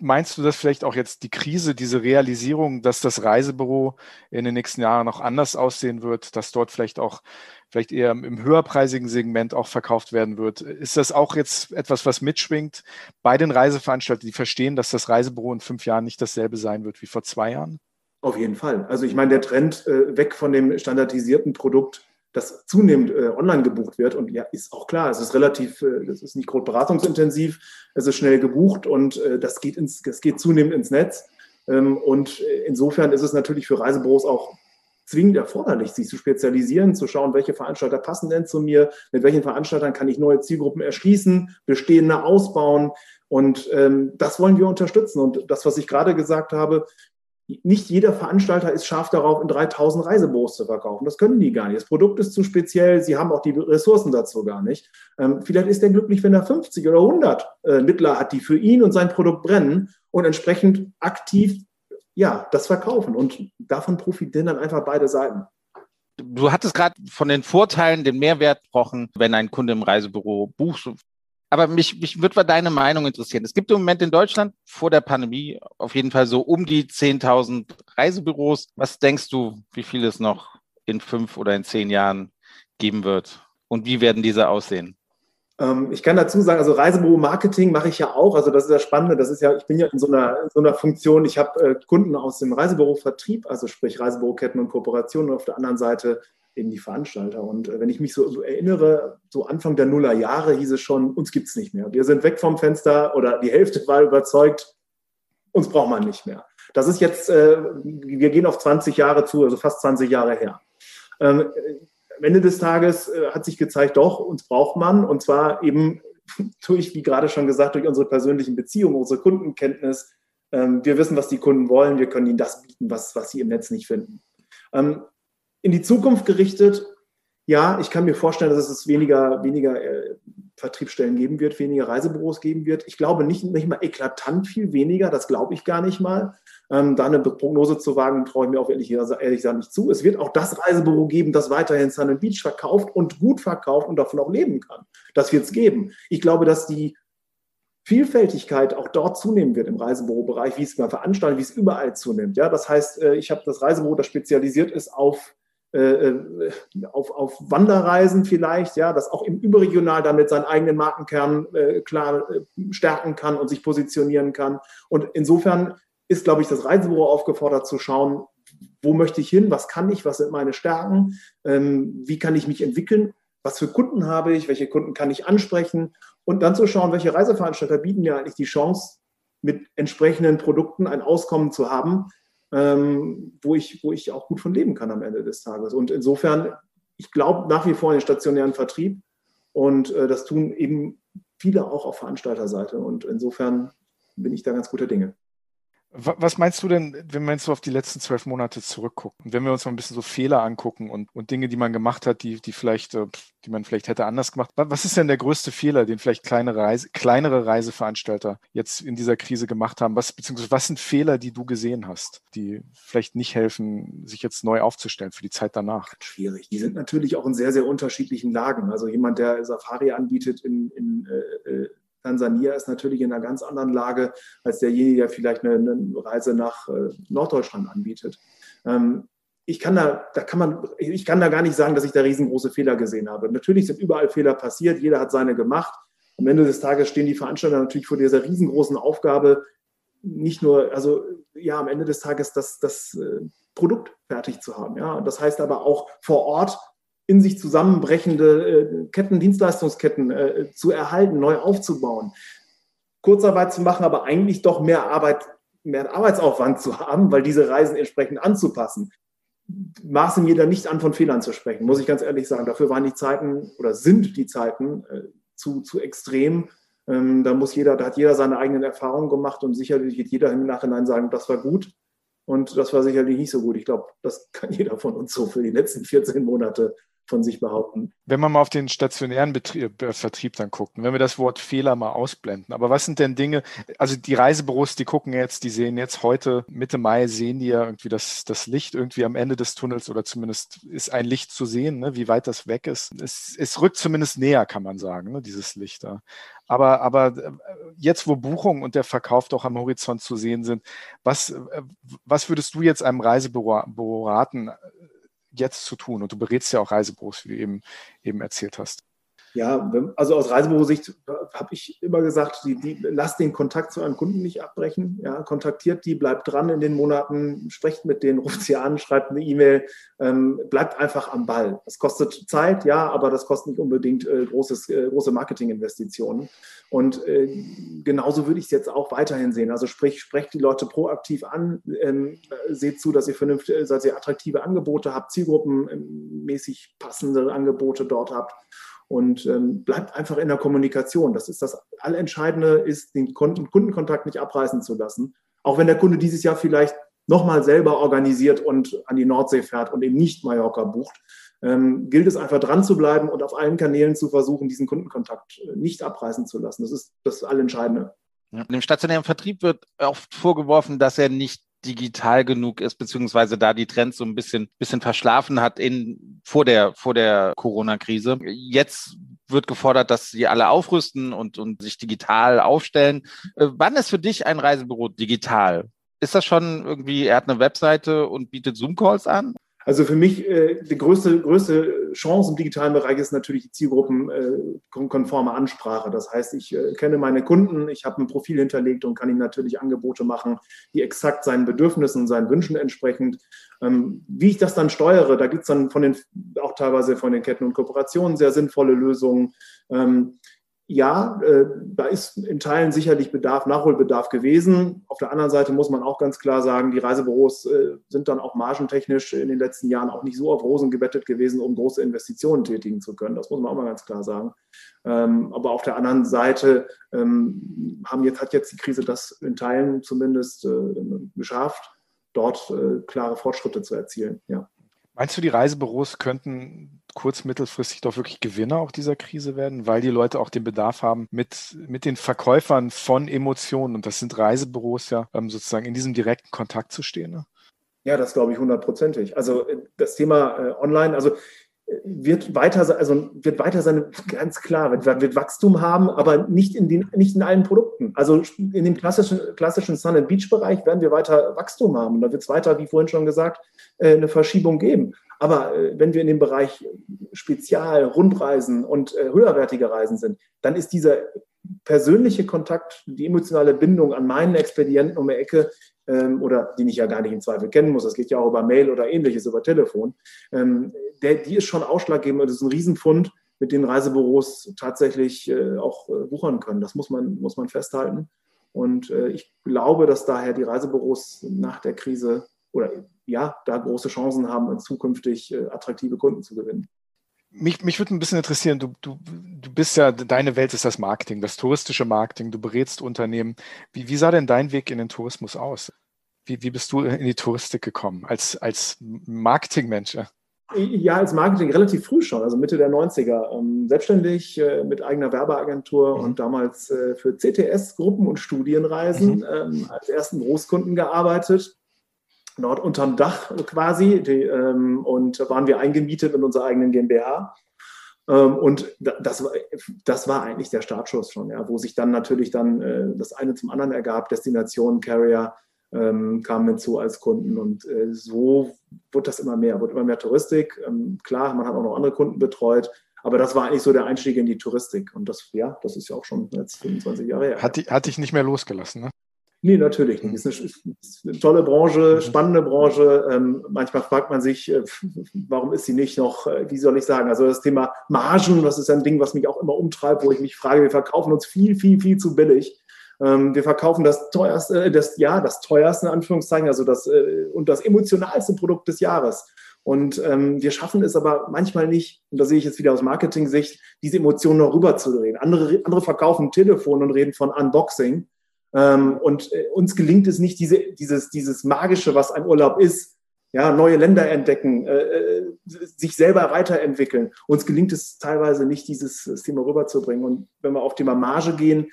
Meinst du, dass vielleicht auch jetzt die Krise, diese Realisierung, dass das Reisebüro in den nächsten Jahren noch anders aussehen wird, dass dort vielleicht auch vielleicht eher im höherpreisigen Segment auch verkauft werden wird. Ist das auch jetzt etwas, was mitschwingt bei den Reiseveranstaltern, die verstehen, dass das Reisebüro in fünf Jahren nicht dasselbe sein wird wie vor zwei Jahren? Auf jeden Fall. Also ich meine, der Trend äh, weg von dem standardisierten Produkt, das zunehmend äh, online gebucht wird und ja, ist auch klar, es ist relativ, äh, das ist nicht groß beratungsintensiv, es ist schnell gebucht und äh, das geht ins, das geht zunehmend ins Netz. Ähm, und äh, insofern ist es natürlich für Reisebüros auch zwingend erforderlich, sich zu spezialisieren, zu schauen, welche Veranstalter passen denn zu mir, mit welchen Veranstaltern kann ich neue Zielgruppen erschließen, bestehende ausbauen. Und ähm, das wollen wir unterstützen. Und das, was ich gerade gesagt habe, nicht jeder Veranstalter ist scharf darauf, in 3000 Reisebüros zu verkaufen. Das können die gar nicht. Das Produkt ist zu speziell. Sie haben auch die Ressourcen dazu gar nicht. Ähm, vielleicht ist er glücklich, wenn er 50 oder 100 äh, Mittler hat, die für ihn und sein Produkt brennen und entsprechend aktiv ja, das verkaufen. Und davon profitieren dann einfach beide Seiten. Du hattest gerade von den Vorteilen, den Mehrwert gesprochen, wenn ein Kunde im Reisebüro bucht. Aber mich, mich würde deine Meinung interessieren. Es gibt im Moment in Deutschland vor der Pandemie auf jeden Fall so um die 10.000 Reisebüros. Was denkst du, wie viel es noch in fünf oder in zehn Jahren geben wird? Und wie werden diese aussehen? Ähm, ich kann dazu sagen, also Reisebüro-Marketing mache ich ja auch. Also das ist ja spannend. Das ist ja, ich bin ja in so einer, in so einer Funktion. Ich habe äh, Kunden aus dem Reisebüro-Vertrieb, also sprich Reisebüroketten und Kooperationen und auf der anderen Seite eben die Veranstalter. Und äh, wenn ich mich so, erinnere, so Anfang der Nuller Jahre hieß es schon, uns gibt es nicht mehr. Wir sind weg vom Fenster oder die Hälfte war überzeugt, uns braucht man nicht mehr. Das ist jetzt, äh, wir gehen auf 20 Jahre zu, also fast 20 Jahre her. Ähm, am Ende des Tages äh, hat sich gezeigt, doch, uns braucht man und zwar eben durch, wie gerade schon gesagt, durch unsere persönlichen Beziehungen, unsere Kundenkenntnis. Ähm, wir wissen, was die Kunden wollen, wir können ihnen das bieten, was, was sie im Netz nicht finden. Ähm, in die Zukunft gerichtet, ja, ich kann mir vorstellen, dass es weniger, weniger äh, Vertriebsstellen geben wird, weniger Reisebüros geben wird. Ich glaube nicht, nicht mal eklatant viel weniger, das glaube ich gar nicht mal. Ähm, da eine Prognose zu wagen, traue ich mir auch ehrlich, ehrlich gesagt nicht zu. Es wird auch das Reisebüro geben, das weiterhin Sun Beach verkauft und gut verkauft und davon auch leben kann. Das wird es geben. Ich glaube, dass die Vielfältigkeit auch dort zunehmen wird im Reisebürobereich, wie es bei Veranstaltungen, wie es überall zunimmt. Ja, das heißt, äh, ich habe das Reisebüro, das spezialisiert ist auf äh, äh, auf, auf Wanderreisen vielleicht, ja, das auch im Überregional damit seinen eigenen Markenkern äh, klar äh, stärken kann und sich positionieren kann. Und insofern ist, glaube ich, das Reisebüro aufgefordert zu schauen, wo möchte ich hin, was kann ich, was sind meine Stärken, ähm, wie kann ich mich entwickeln, was für Kunden habe ich, welche Kunden kann ich ansprechen und dann zu schauen, welche Reiseveranstalter bieten mir eigentlich die Chance, mit entsprechenden Produkten ein Auskommen zu haben, ähm, wo, ich, wo ich auch gut von leben kann am Ende des Tages. Und insofern, ich glaube nach wie vor in den stationären Vertrieb und äh, das tun eben viele auch auf Veranstalterseite. Und insofern bin ich da ganz guter Dinge. Was meinst du denn, wenn wir jetzt so auf die letzten zwölf Monate zurückgucken? Wenn wir uns mal ein bisschen so Fehler angucken und, und Dinge, die man gemacht hat, die, die vielleicht, äh, die man vielleicht hätte anders gemacht. Was ist denn der größte Fehler, den vielleicht kleinere, Reise, kleinere Reiseveranstalter jetzt in dieser Krise gemacht haben? Was, beziehungsweise was sind Fehler, die du gesehen hast, die vielleicht nicht helfen, sich jetzt neu aufzustellen für die Zeit danach? Schwierig. Die sind natürlich auch in sehr, sehr unterschiedlichen Lagen. Also jemand, der Safari anbietet in, in äh, äh Tansania ist natürlich in einer ganz anderen Lage als derjenige, der vielleicht eine, eine Reise nach äh, Norddeutschland anbietet. Ähm, ich kann da, da kann man, ich kann da gar nicht sagen, dass ich da riesengroße Fehler gesehen habe. Natürlich sind überall Fehler passiert, jeder hat seine gemacht. Am Ende des Tages stehen die Veranstalter natürlich vor dieser riesengroßen Aufgabe, nicht nur, also ja, am Ende des Tages das, das äh, Produkt fertig zu haben. Ja, das heißt aber auch vor Ort in sich zusammenbrechende äh, Ketten, Dienstleistungsketten äh, zu erhalten, neu aufzubauen, Kurzarbeit zu machen, aber eigentlich doch mehr Arbeit, mehr Arbeitsaufwand zu haben, weil diese Reisen entsprechend anzupassen. Maßen mir da nicht an, von Fehlern zu sprechen, muss ich ganz ehrlich sagen. Dafür waren die Zeiten oder sind die Zeiten äh, zu, zu extrem. Ähm, da muss jeder, da hat jeder seine eigenen Erfahrungen gemacht und sicherlich wird jeder im Nachhinein sagen, das war gut. Und das war sicherlich nicht so gut. Ich glaube, das kann jeder von uns so für die letzten 14 Monate von sich behaupten. Wenn man mal auf den stationären Betrieb, äh, Vertrieb dann guckt, wenn wir das Wort Fehler mal ausblenden, aber was sind denn Dinge, also die Reisebüros, die gucken jetzt, die sehen jetzt heute, Mitte Mai, sehen die ja irgendwie das, das Licht irgendwie am Ende des Tunnels oder zumindest ist ein Licht zu sehen, ne, wie weit das weg ist. Es, es rückt zumindest näher, kann man sagen, ne, dieses Licht da. Aber, aber äh, jetzt, wo Buchung und der Verkauf doch am Horizont zu sehen sind, was, äh, was würdest du jetzt einem Reisebüro raten, jetzt zu tun? Und du berätst ja auch Reisebüros, wie du eben, eben erzählt hast. Ja, also aus Reisebürosicht habe ich immer gesagt, die, die, lasst den Kontakt zu einem Kunden nicht abbrechen. Ja, kontaktiert die, bleibt dran in den Monaten, sprecht mit denen, ruft sie an, schreibt eine E-Mail, ähm, bleibt einfach am Ball. Das kostet Zeit, ja, aber das kostet nicht unbedingt äh, großes, äh, große Marketinginvestitionen. Und äh, genauso würde ich es jetzt auch weiterhin sehen. Also sprich, sprecht die Leute proaktiv an, ähm, seht zu, dass ihr vernünftig, dass ihr attraktive Angebote habt, zielgruppenmäßig passende Angebote dort habt und ähm, bleibt einfach in der Kommunikation. Das ist das Allentscheidende, ist den Kunden, Kundenkontakt nicht abreißen zu lassen. Auch wenn der Kunde dieses Jahr vielleicht nochmal selber organisiert und an die Nordsee fährt und eben nicht Mallorca bucht, ähm, gilt es einfach dran zu bleiben und auf allen Kanälen zu versuchen, diesen Kundenkontakt äh, nicht abreißen zu lassen. Das ist das Allentscheidende. Ja. Dem stationären Vertrieb wird oft vorgeworfen, dass er nicht digital genug ist, beziehungsweise da die Trends so ein bisschen, bisschen verschlafen hat in, vor der, vor der Corona-Krise. Jetzt wird gefordert, dass sie alle aufrüsten und, und sich digital aufstellen. Äh, wann ist für dich ein Reisebüro digital? Ist das schon irgendwie, er hat eine Webseite und bietet Zoom-Calls an? Also für mich äh, die größte, größte Chance im digitalen Bereich ist natürlich die zielgruppenkonforme äh, Ansprache. Das heißt, ich äh, kenne meine Kunden, ich habe ein Profil hinterlegt und kann ihnen natürlich Angebote machen, die exakt seinen Bedürfnissen und seinen Wünschen entsprechend. Ähm, wie ich das dann steuere, da gibt es dann von den, auch teilweise von den Ketten und Kooperationen sehr sinnvolle Lösungen. Ähm, ja, äh, da ist in Teilen sicherlich Bedarf, Nachholbedarf gewesen. Auf der anderen Seite muss man auch ganz klar sagen, die Reisebüros äh, sind dann auch margentechnisch in den letzten Jahren auch nicht so auf Rosen gebettet gewesen, um große Investitionen tätigen zu können. Das muss man auch mal ganz klar sagen. Ähm, aber auf der anderen Seite ähm, haben jetzt, hat jetzt die Krise das in Teilen zumindest äh, geschafft, dort äh, klare Fortschritte zu erzielen. Ja. Meinst du, die Reisebüros könnten kurz-, mittelfristig doch wirklich Gewinner auch dieser Krise werden, weil die Leute auch den Bedarf haben, mit, mit den Verkäufern von Emotionen, und das sind Reisebüros ja, ähm, sozusagen in diesem direkten Kontakt zu stehen? Ne? Ja, das glaube ich hundertprozentig. Also äh, das Thema äh, Online, also wird weiter, also wird weiter sein, ganz klar, wird, wird Wachstum haben, aber nicht in, den, nicht in allen Produkten. Also in dem klassischen, klassischen Sun and Beach Bereich werden wir weiter Wachstum haben. Da wird es weiter, wie vorhin schon gesagt, äh, eine Verschiebung geben. Aber äh, wenn wir in dem Bereich Spezial, Rundreisen und äh, höherwertige Reisen sind, dann ist dieser persönliche Kontakt, die emotionale Bindung an meinen Expedienten um die Ecke ähm, oder den ich ja gar nicht im Zweifel kennen muss, das geht ja auch über Mail oder ähnliches, über Telefon, ähm, der, die ist schon ausschlaggebend und das ist ein Riesenfund, mit dem Reisebüros tatsächlich äh, auch äh, wuchern können. Das muss man, muss man festhalten. Und äh, ich glaube, dass daher die Reisebüros nach der Krise oder ja, da große Chancen haben, zukünftig äh, attraktive Kunden zu gewinnen. Mich, mich würde ein bisschen interessieren, du, du, du bist ja, deine Welt ist das Marketing, das touristische Marketing, du berätst Unternehmen. Wie, wie sah denn dein Weg in den Tourismus aus? Wie, wie bist du in die Touristik gekommen? Als, als Marketingmensch? Ja, als Marketing relativ früh schon, also Mitte der 90er. Ähm, selbstständig äh, mit eigener Werbeagentur mhm. und damals äh, für CTS, Gruppen- und Studienreisen mhm. ähm, als ersten Großkunden gearbeitet. Dort unterm Dach quasi. Die, ähm, und waren wir eingemietet in unserer eigenen GmbH. Ähm, und das, das war eigentlich der Startschuss schon, ja, wo sich dann natürlich dann äh, das eine zum anderen ergab, Destination, Carrier ähm, kamen hinzu als Kunden und äh, so wurde das immer mehr, wurde immer mehr Touristik. Ähm, klar, man hat auch noch andere Kunden betreut, aber das war eigentlich so der Einstieg in die Touristik und das, ja, das ist ja auch schon jetzt 25 Jahre her. Hat, die, hat dich nicht mehr losgelassen, ne? Nee, natürlich nicht. Ist eine, ist eine tolle Branche, mhm. spannende Branche. Ähm, manchmal fragt man sich, äh, warum ist sie nicht noch, äh, wie soll ich sagen, also das Thema Margen, das ist ein Ding, was mich auch immer umtreibt, wo ich mich frage, wir verkaufen uns viel, viel, viel zu billig. Ähm, wir verkaufen das teuerste, äh, das, ja, das teuerste in Anführungszeichen, also das äh, und das emotionalste Produkt des Jahres. Und ähm, wir schaffen es aber manchmal nicht, und da sehe ich jetzt wieder aus Marketing-Sicht, diese Emotionen noch rüberzudrehen. Andere, andere verkaufen Telefon und reden von Unboxing. Ähm, und äh, uns gelingt es nicht, diese, dieses, dieses Magische, was ein Urlaub ist, ja, neue Länder entdecken, äh, äh sich selber weiterentwickeln. Uns gelingt es teilweise nicht, dieses Thema rüberzubringen. Und wenn wir auf Thema Marge gehen,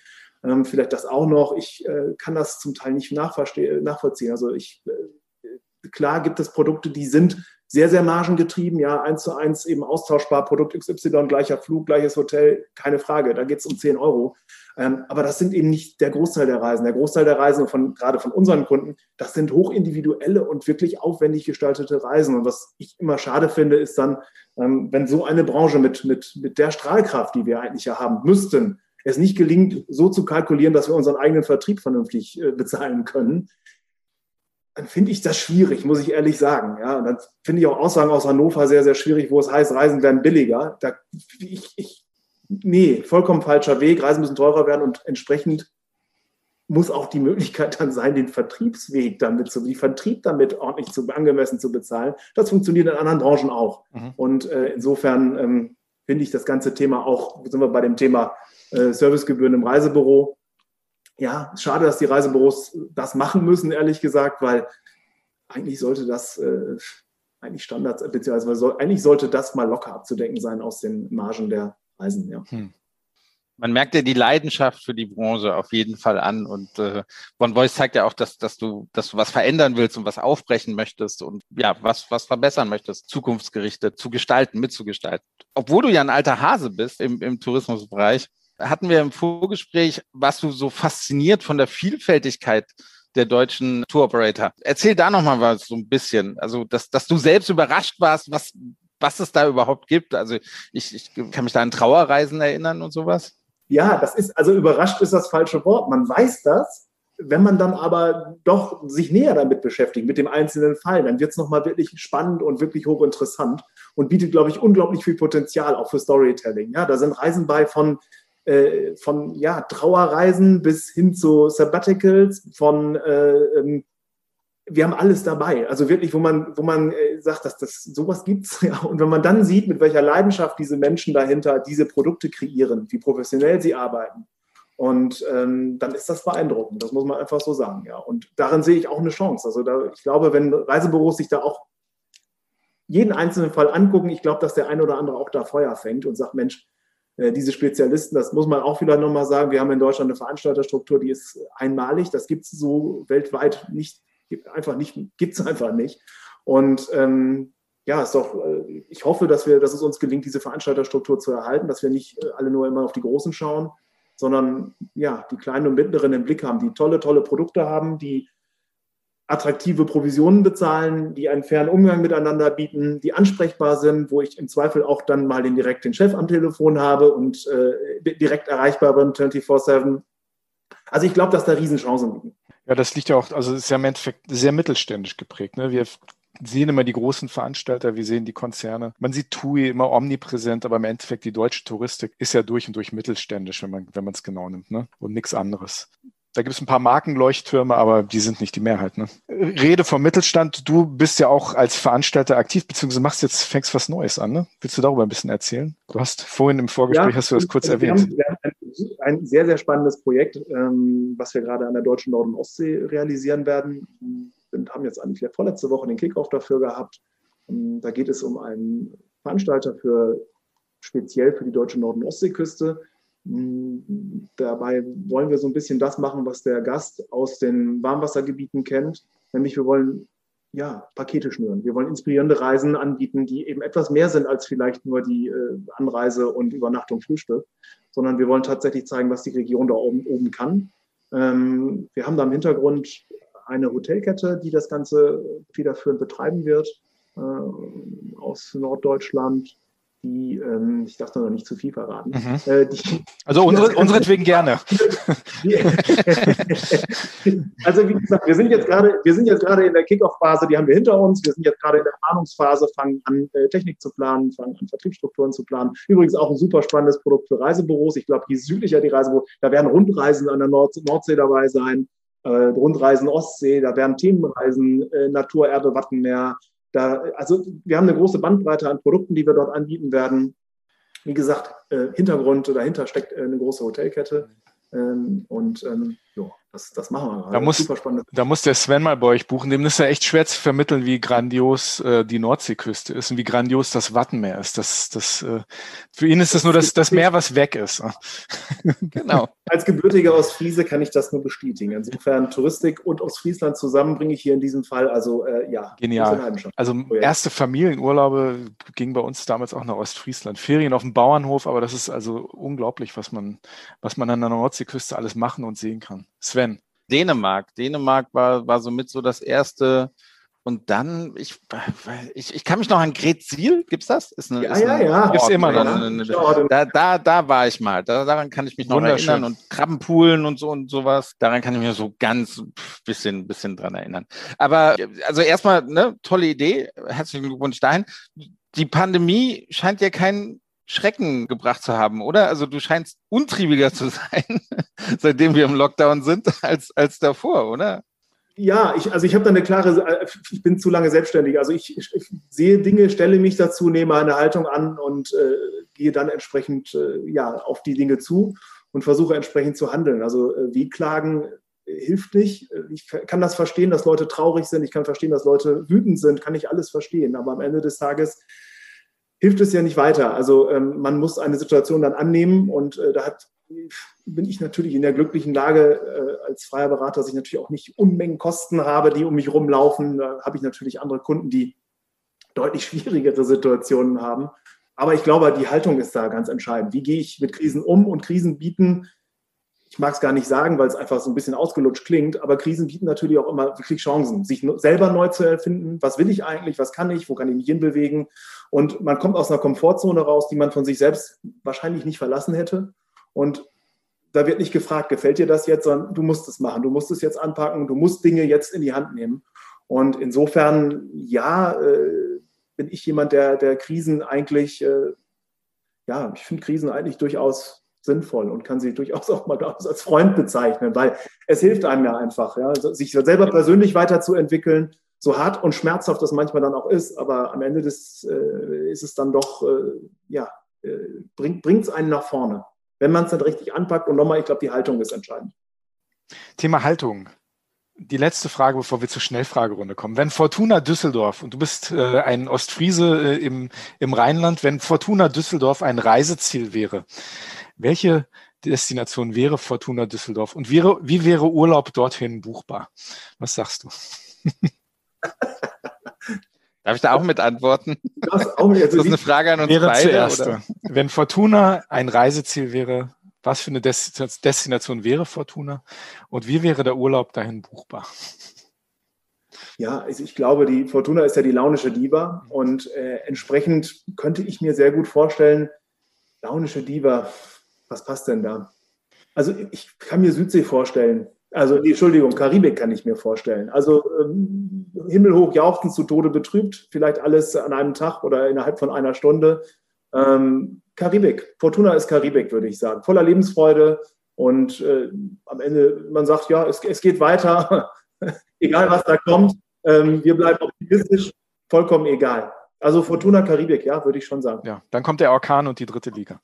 ähm, vielleicht das auch noch, ich äh, kann das zum Teil nicht nachvollziehen. Also ich, äh, klar gibt es Produkte, die sind sehr, sehr margengetrieben, ja, eins zu eins eben austauschbar, Produkt XY, gleicher Flug, gleiches Hotel, keine Frage, da geht es um 10 Euro. Ähm, aber das sind eben nicht der Großteil der Reisen. Der Großteil der Reisen, von, gerade von unseren Kunden, das sind hochindividuelle und wirklich aufwendig gestaltete Reisen. Und was ich immer schade finde, ist dann, ähm, wenn so eine Branche mit, mit, mit der Strahlkraft, die wir eigentlich ja haben müssten, es nicht gelingt, so zu kalkulieren, dass wir unseren eigenen Vertrieb vernünftig äh, bezahlen können, dann finde ich das schwierig, muss ich ehrlich sagen. Ja, und dann finde ich auch Aussagen aus Hannover sehr, sehr schwierig, wo es heißt, Reisen werden billiger. Da, ich, ich, nee, vollkommen falscher Weg. Reisen müssen teurer werden und entsprechend muss auch die Möglichkeit dann sein, den Vertriebsweg damit zu, die Vertrieb damit ordentlich zu, angemessen zu bezahlen. Das funktioniert in anderen Branchen auch. Mhm. Und äh, insofern ähm, finde ich das ganze Thema auch, sind wir bei dem Thema äh, Servicegebühren im Reisebüro, ja, schade, dass die Reisebüros das machen müssen, ehrlich gesagt, weil eigentlich sollte das äh, eigentlich Standards, beziehungsweise soll, eigentlich sollte das mal locker abzudecken sein aus den Margen der Reisen, ja. Hm. Man merkt ja die Leidenschaft für die Branche auf jeden Fall an. Und äh, One Voice zeigt ja auch, dass, dass, du, dass du was verändern willst und was aufbrechen möchtest und ja, was, was verbessern möchtest, zukunftsgerichtet zu gestalten, mitzugestalten. Obwohl du ja ein alter Hase bist im, im Tourismusbereich, hatten wir im Vorgespräch, warst du so fasziniert von der Vielfältigkeit der deutschen Tour Operator. Erzähl da nochmal was so ein bisschen. Also, dass, dass du selbst überrascht warst, was, was es da überhaupt gibt. Also, ich, ich kann mich da an Trauerreisen erinnern und sowas. Ja, das ist, also überrascht ist das falsche Wort. Man weiß das. Wenn man dann aber doch sich näher damit beschäftigt, mit dem einzelnen Fall, dann wird es nochmal wirklich spannend und wirklich hochinteressant und bietet, glaube ich, unglaublich viel Potenzial auch für Storytelling. Ja, da sind Reisen bei von äh, von ja, Trauerreisen bis hin zu Sabbaticals, von äh, ähm, wir haben alles dabei. Also wirklich, wo man, wo man äh, sagt, dass das sowas gibt's. Ja. Und wenn man dann sieht, mit welcher Leidenschaft diese Menschen dahinter diese Produkte kreieren, wie professionell sie arbeiten, und ähm, dann ist das beeindruckend. Das muss man einfach so sagen. Ja. Und darin sehe ich auch eine Chance. Also da, ich glaube, wenn Reisebüros sich da auch jeden einzelnen Fall angucken, ich glaube, dass der eine oder andere auch da Feuer fängt und sagt, Mensch, äh, diese Spezialisten, das muss man auch vielleicht nochmal sagen, wir haben in Deutschland eine Veranstalterstruktur, die ist einmalig. Das gibt es so weltweit nicht, einfach nicht, gibt es einfach nicht. Und ähm, ja, ist doch, äh, ich hoffe, dass wir, dass es uns gelingt, diese Veranstalterstruktur zu erhalten, dass wir nicht äh, alle nur immer auf die Großen schauen, sondern ja, die kleinen und mittleren im Blick haben, die tolle, tolle Produkte haben, die attraktive Provisionen bezahlen, die einen fairen Umgang miteinander bieten, die ansprechbar sind, wo ich im Zweifel auch dann mal den direkten Chef am Telefon habe und äh, direkt erreichbar bin 24-7. Also ich glaube, dass da Riesenchancen liegen. Ja, das liegt ja auch, also ist ja im Endeffekt sehr mittelständisch geprägt. Ne? Wir sehen immer die großen Veranstalter, wir sehen die Konzerne. Man sieht TUI immer omnipräsent, aber im Endeffekt die deutsche Touristik ist ja durch und durch mittelständisch, wenn man wenn es genau nimmt, ne? Und nichts anderes. Da gibt es ein paar Markenleuchttürme, aber die sind nicht die Mehrheit. Ne? Rede vom Mittelstand. Du bist ja auch als Veranstalter aktiv, beziehungsweise machst jetzt, fängst was Neues an. Ne? Willst du darüber ein bisschen erzählen? Du hast vorhin im Vorgespräch, ja, hast du das kurz wir erwähnt. Haben, wir haben ein, ein, sehr, sehr spannendes Projekt, ähm, was wir gerade an der deutschen Nord- und Ostsee realisieren werden. haben jetzt eigentlich vorletzte Woche den Kickoff dafür gehabt. Ähm, da geht es um einen Veranstalter für speziell für die deutsche Nord- und Ostseeküste. Ähm, dabei wollen wir so ein bisschen das machen, was der Gast aus den Warmwassergebieten kennt. Nämlich wir wollen ja, Pakete schnüren. Wir wollen inspirierende Reisen anbieten, die eben etwas mehr sind als vielleicht nur die äh, Anreise und Übernachtung, Frühstück, sondern wir wollen tatsächlich zeigen, was die Region da oben, oben kann. Ähm, wir haben da im Hintergrund eine Hotelkette, die das Ganze federführend betreiben wird äh, aus Norddeutschland die, ähm, ich darf da noch nicht zu viel verraten. Mhm. Äh, die, also unsere, unseretwegen gerne. also wie gesagt, wir sind jetzt gerade, wir sind jetzt gerade in der Kickoff-Phase, die haben wir hinter uns. Wir sind jetzt gerade in der Planungsphase, fangen an, äh, Technik zu planen, fangen an, Vertriebsstrukturen zu planen. Übrigens auch ein super spannendes Produkt für Reisebüros. Ich glaube, je südlicher die Reisebüros, da werden Rundreisen an der Nord Nordsee dabei sein. Äh, Rundreisen Ostsee, da werden Themenreisen, äh, Natur, Erde, Wattenmeer, da, also wir haben eine große Bandbreite an Produkten, die wir dort anbieten werden. Wie gesagt, äh, Hintergrund dahinter steckt äh, eine große Hotelkette. Ähm, und ähm, jo, das, das machen wir. Da muss, Super spannend. da muss der Sven mal bei euch buchen. Dem ist ja echt schwer zu vermitteln, wie grandios äh, die Nordseeküste ist und wie grandios das Wattenmeer ist. Das, das, äh, für ihn ist das nur das, das Meer, was weg ist. genau. Als gebürtiger Ostfriese kann ich das nur bestätigen. Insofern Touristik und Ostfriesland zusammen bringe ich hier in diesem Fall. Also äh, ja. Genial. Also erste Familienurlaube ging bei uns damals auch nach Ostfriesland. Ferien auf dem Bauernhof, aber das ist also unglaublich, was man, was man an der Nordseeküste alles machen und sehen kann. Sven. Dänemark. Dänemark war, war somit so das erste. Und dann, ich, ich, ich kann mich noch an Gretzil, gibt's das? Ist eine, ja, ist ja, ja. Gibt's immer noch. Eine, eine, da, da, da war ich mal. Da, daran kann ich mich noch erinnern. Und Krabbenpoolen und so und sowas. Daran kann ich mich so ganz bisschen, bisschen dran erinnern. Aber, also erstmal, ne, tolle Idee. Herzlichen Glückwunsch dahin. Die Pandemie scheint ja kein Schrecken gebracht zu haben, oder? Also du scheinst untriebiger zu sein, seitdem wir im Lockdown sind, als, als davor, oder? Ja, ich, also ich habe da eine klare, äh, ich bin zu lange selbstständig. Also ich, ich, sehe Dinge, stelle mich dazu, nehme eine Haltung an und äh, gehe dann entsprechend äh, ja, auf die Dinge zu und versuche entsprechend zu handeln. Also äh, wie klagen hilft nicht. Ich kann das verstehen, dass Leute traurig sind. Ich kann verstehen, dass Leute wütend sind. Kann ich alles verstehen. Aber am Ende des Tages hilft es ja nicht weiter. Also ähm, man muss eine Situation dann annehmen und äh, da hat, bin ich natürlich in der glücklichen Lage äh, als freier Berater, dass ich natürlich auch nicht Unmengen Kosten habe, die um mich rumlaufen. Da habe ich natürlich andere Kunden, die deutlich schwierigere Situationen haben. Aber ich glaube, die Haltung ist da ganz entscheidend. Wie gehe ich mit Krisen um? Und Krisen bieten ich mag es gar nicht sagen, weil es einfach so ein bisschen ausgelutscht klingt, aber Krisen bieten natürlich auch immer wirklich Chancen, sich selber neu zu erfinden. Was will ich eigentlich? Was kann ich? Wo kann ich mich hinbewegen? Und man kommt aus einer Komfortzone raus, die man von sich selbst wahrscheinlich nicht verlassen hätte. Und da wird nicht gefragt, gefällt dir das jetzt, sondern du musst es machen, du musst es jetzt anpacken, du musst Dinge jetzt in die Hand nehmen. Und insofern, ja, äh, bin ich jemand, der, der Krisen eigentlich, äh, ja, ich finde Krisen eigentlich durchaus sinnvoll und kann sie durchaus auch mal als Freund bezeichnen, weil es hilft einem ja einfach, ja, sich selber persönlich weiterzuentwickeln, so hart und schmerzhaft das manchmal dann auch ist, aber am Ende des äh, ist es dann doch, äh, ja, äh, bringt es einen nach vorne, wenn man es dann richtig anpackt. Und nochmal, ich glaube, die Haltung ist entscheidend. Thema Haltung. Die letzte Frage, bevor wir zur Schnellfragerunde kommen. Wenn Fortuna Düsseldorf, und du bist äh, ein Ostfriese äh, im, im Rheinland, wenn Fortuna Düsseldorf ein Reiseziel wäre, welche Destination wäre Fortuna Düsseldorf und wäre, wie wäre Urlaub dorthin buchbar? Was sagst du? Darf ich da auch mit antworten? Das, auch also das ist eine Frage an uns wäre beide. Zuerst, oder? Wenn Fortuna ein Reiseziel wäre, was für eine Destination wäre Fortuna und wie wäre der Urlaub dahin buchbar? Ja, also ich glaube, die Fortuna ist ja die launische Diva und äh, entsprechend könnte ich mir sehr gut vorstellen, launische Diva, was passt denn da? Also ich kann mir Südsee vorstellen. Also, Entschuldigung, Karibik kann ich mir vorstellen. Also ähm, himmelhoch jauchzend zu Tode betrübt, vielleicht alles an einem Tag oder innerhalb von einer Stunde. Ähm, Karibik, Fortuna ist Karibik, würde ich sagen. Voller Lebensfreude und äh, am Ende, man sagt, ja, es, es geht weiter, egal was da kommt. Ähm, wir bleiben optimistisch, vollkommen egal. Also Fortuna Karibik, ja, würde ich schon sagen. Ja, dann kommt der Orkan und die dritte Liga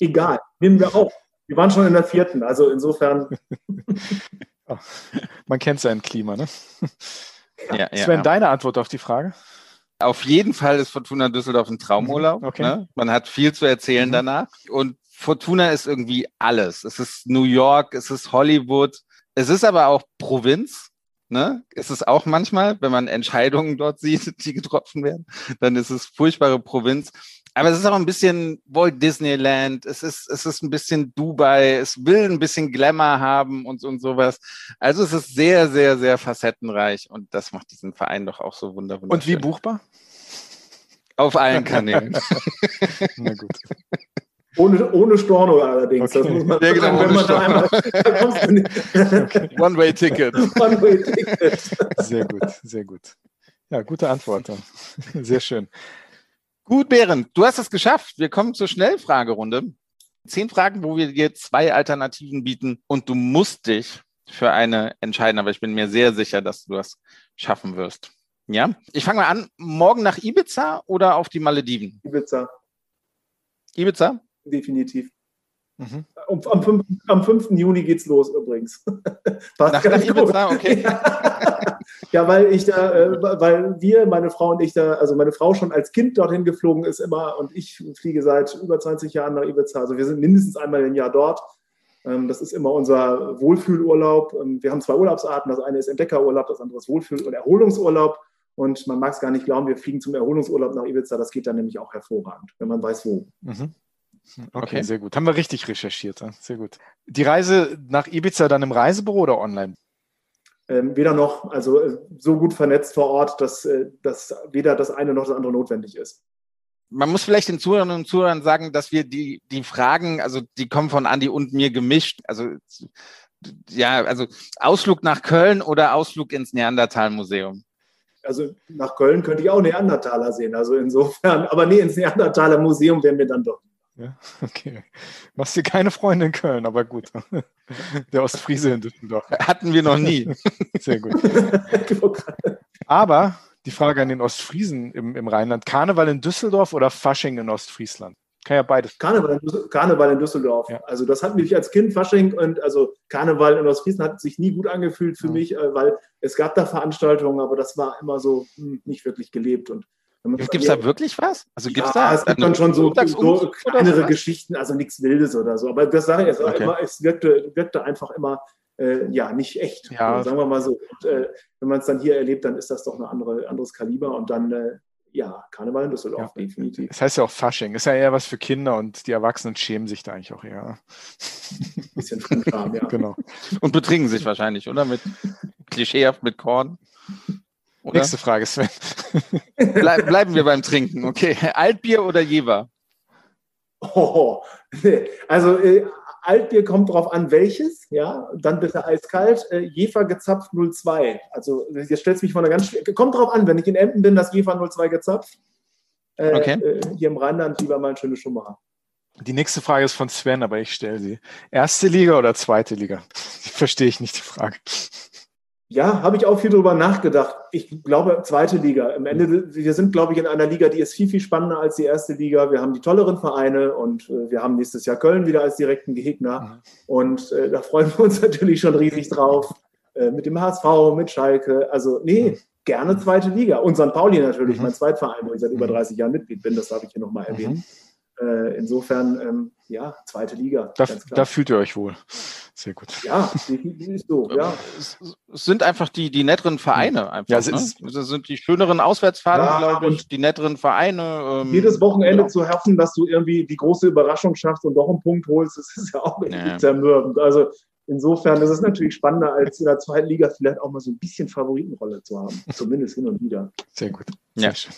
egal, nehmen wir auch. Wir waren schon in der vierten, also insofern. Oh, man kennt sein Klima, ne? Ja, Sven, ja. deine Antwort auf die Frage? Auf jeden Fall ist Fortuna Düsseldorf ein Traumurlaub. Mhm, okay. Ne? Man hat viel zu erzählen mhm. danach. Und Fortuna ist irgendwie alles. Es ist New York, es ist Hollywood, es ist aber auch Provinz. Ne? Es ist auch manchmal, wenn man Entscheidungen dort sieht, die getroffen werden, dann ist es furchtbare Provinz. Aber es ist auch ein bisschen Walt Disneyland, es ist, es ist ein bisschen Dubai, es will ein bisschen Glamour haben und, und sowas. Also es ist sehr, sehr, sehr facettenreich und das macht diesen Verein doch auch so wunderbar. Und wie buchbar? Auf allen Kanälen. Na gut. Ohne, ohne Storno allerdings. Okay. Das muss man ja, genau, wenn man da einmal, okay. One-Way-Ticket. One-Way-Ticket. Sehr gut, sehr gut. Ja, gute Antwort. Sehr schön. Gut, Behrend, du hast es geschafft. Wir kommen zur Schnellfragerunde. Zehn Fragen, wo wir dir zwei Alternativen bieten und du musst dich für eine entscheiden, aber ich bin mir sehr sicher, dass du das schaffen wirst. Ja, ich fange mal an. Morgen nach Ibiza oder auf die Malediven? Ibiza. Ibiza? Definitiv. Mhm. Am, 5, am 5. Juni geht's los übrigens. Nach, nach Ibiza, okay. ja, weil ich da, äh, weil wir, meine Frau und ich da, also meine Frau schon als Kind dorthin geflogen ist immer und ich fliege seit über 20 Jahren nach Ibiza. Also wir sind mindestens einmal im Jahr dort. Ähm, das ist immer unser Wohlfühlurlaub. Ähm, wir haben zwei Urlaubsarten. Das eine ist Entdeckerurlaub, das andere ist Wohlfühl- und Erholungsurlaub. Und man mag es gar nicht glauben, wir fliegen zum Erholungsurlaub nach Ibiza. Das geht dann nämlich auch hervorragend, wenn man weiß, wo. Mhm. Okay, okay, sehr gut. Haben wir richtig recherchiert. Sehr gut. Die Reise nach Ibiza dann im Reisebüro oder online? Ähm, weder noch, also äh, so gut vernetzt vor Ort, dass, äh, dass weder das eine noch das andere notwendig ist. Man muss vielleicht den Zuhörern und Zuhörern sagen, dass wir die, die Fragen, also die kommen von Andi und mir gemischt. Also ja, also Ausflug nach Köln oder Ausflug ins Neandertal-Museum? Also nach Köln könnte ich auch Neandertaler sehen. Also insofern, aber nee, ins Neandertaler Museum wären wir dann doch. Ja, okay. Machst dir keine Freunde in Köln, aber gut. Der Ostfriese in Düsseldorf. Hatten wir noch nie. Sehr gut. Aber die Frage an den Ostfriesen im, im Rheinland: Karneval in Düsseldorf oder Fasching in Ostfriesland? Kann ja beides. Karneval in, Karneval in Düsseldorf. Ja. Also, das hat mich als Kind Fasching und also Karneval in Ostfriesland hat sich nie gut angefühlt für ja. mich, äh, weil es gab da Veranstaltungen, aber das war immer so hm, nicht wirklich gelebt. Und Gibt es da wirklich was? Also gibt's ja, da es gibt dann schon so, so kleinere Geschichten, also nichts Wildes oder so. Aber das sage ich jetzt okay. immer, es wirkte, wirkte einfach immer äh, ja nicht echt. Ja. sagen wir mal so. Und, äh, wenn man es dann hier erlebt, dann ist das doch ein andere, anderes Kaliber und dann äh, ja, Karneval in Düsseldorf, ja. definitiv. Das heißt ja auch Fasching. Ist ja eher was für Kinder und die Erwachsenen schämen sich da eigentlich auch eher. Ein bisschen Fremdscham, ja. Genau. Und betrinken sich wahrscheinlich, oder? Mit klischeehaft mit Korn. Oder? Nächste Frage, Sven. Bleib, bleiben wir beim Trinken. Okay. Altbier oder Jever? Oh, nee. Also äh, Altbier kommt drauf an, welches, ja, dann bitte eiskalt. Äh, Jefer gezapft 02. Also jetzt stellt mich vor einer ganz kommt drauf an, wenn ich in Emden bin, das Jefer 02 gezapft. Äh, okay. Äh, hier im Rheinland lieber mal ein schönes Schumacher. Die nächste Frage ist von Sven, aber ich stelle sie. Erste Liga oder zweite Liga? Verstehe ich nicht, die Frage. Ja, habe ich auch viel drüber nachgedacht. Ich glaube, zweite Liga. Im Ende, wir sind, glaube ich, in einer Liga, die ist viel, viel spannender als die erste Liga. Wir haben die tolleren Vereine und äh, wir haben nächstes Jahr Köln wieder als direkten Gegner. Mhm. Und äh, da freuen wir uns natürlich schon riesig drauf. Äh, mit dem HSV, mit Schalke. Also, nee, mhm. gerne zweite Liga. Und St. Pauli natürlich, mhm. mein Zweitverein, wo ich seit über 30 mhm. Jahren Mitglied bin. Das darf ich hier nochmal erwähnen. Mhm. Äh, insofern, ähm, ja, zweite Liga. Da, da fühlt ihr euch wohl. Sehr gut. Ja, ist so, ja. Es sind einfach die, die netteren Vereine einfach. Ja, es ne? ist, das sind die schöneren Auswärtsfahrten, ja, glaube ich, die netteren Vereine. Ähm, jedes Wochenende ja. zu hoffen, dass du irgendwie die große Überraschung schaffst und doch einen Punkt holst, das ist ja auch ja. zermürbend. Also insofern ist es natürlich spannender, als in der zweiten Liga vielleicht auch mal so ein bisschen Favoritenrolle zu haben. Zumindest hin und wieder. Sehr gut. Sehr ja. Schön.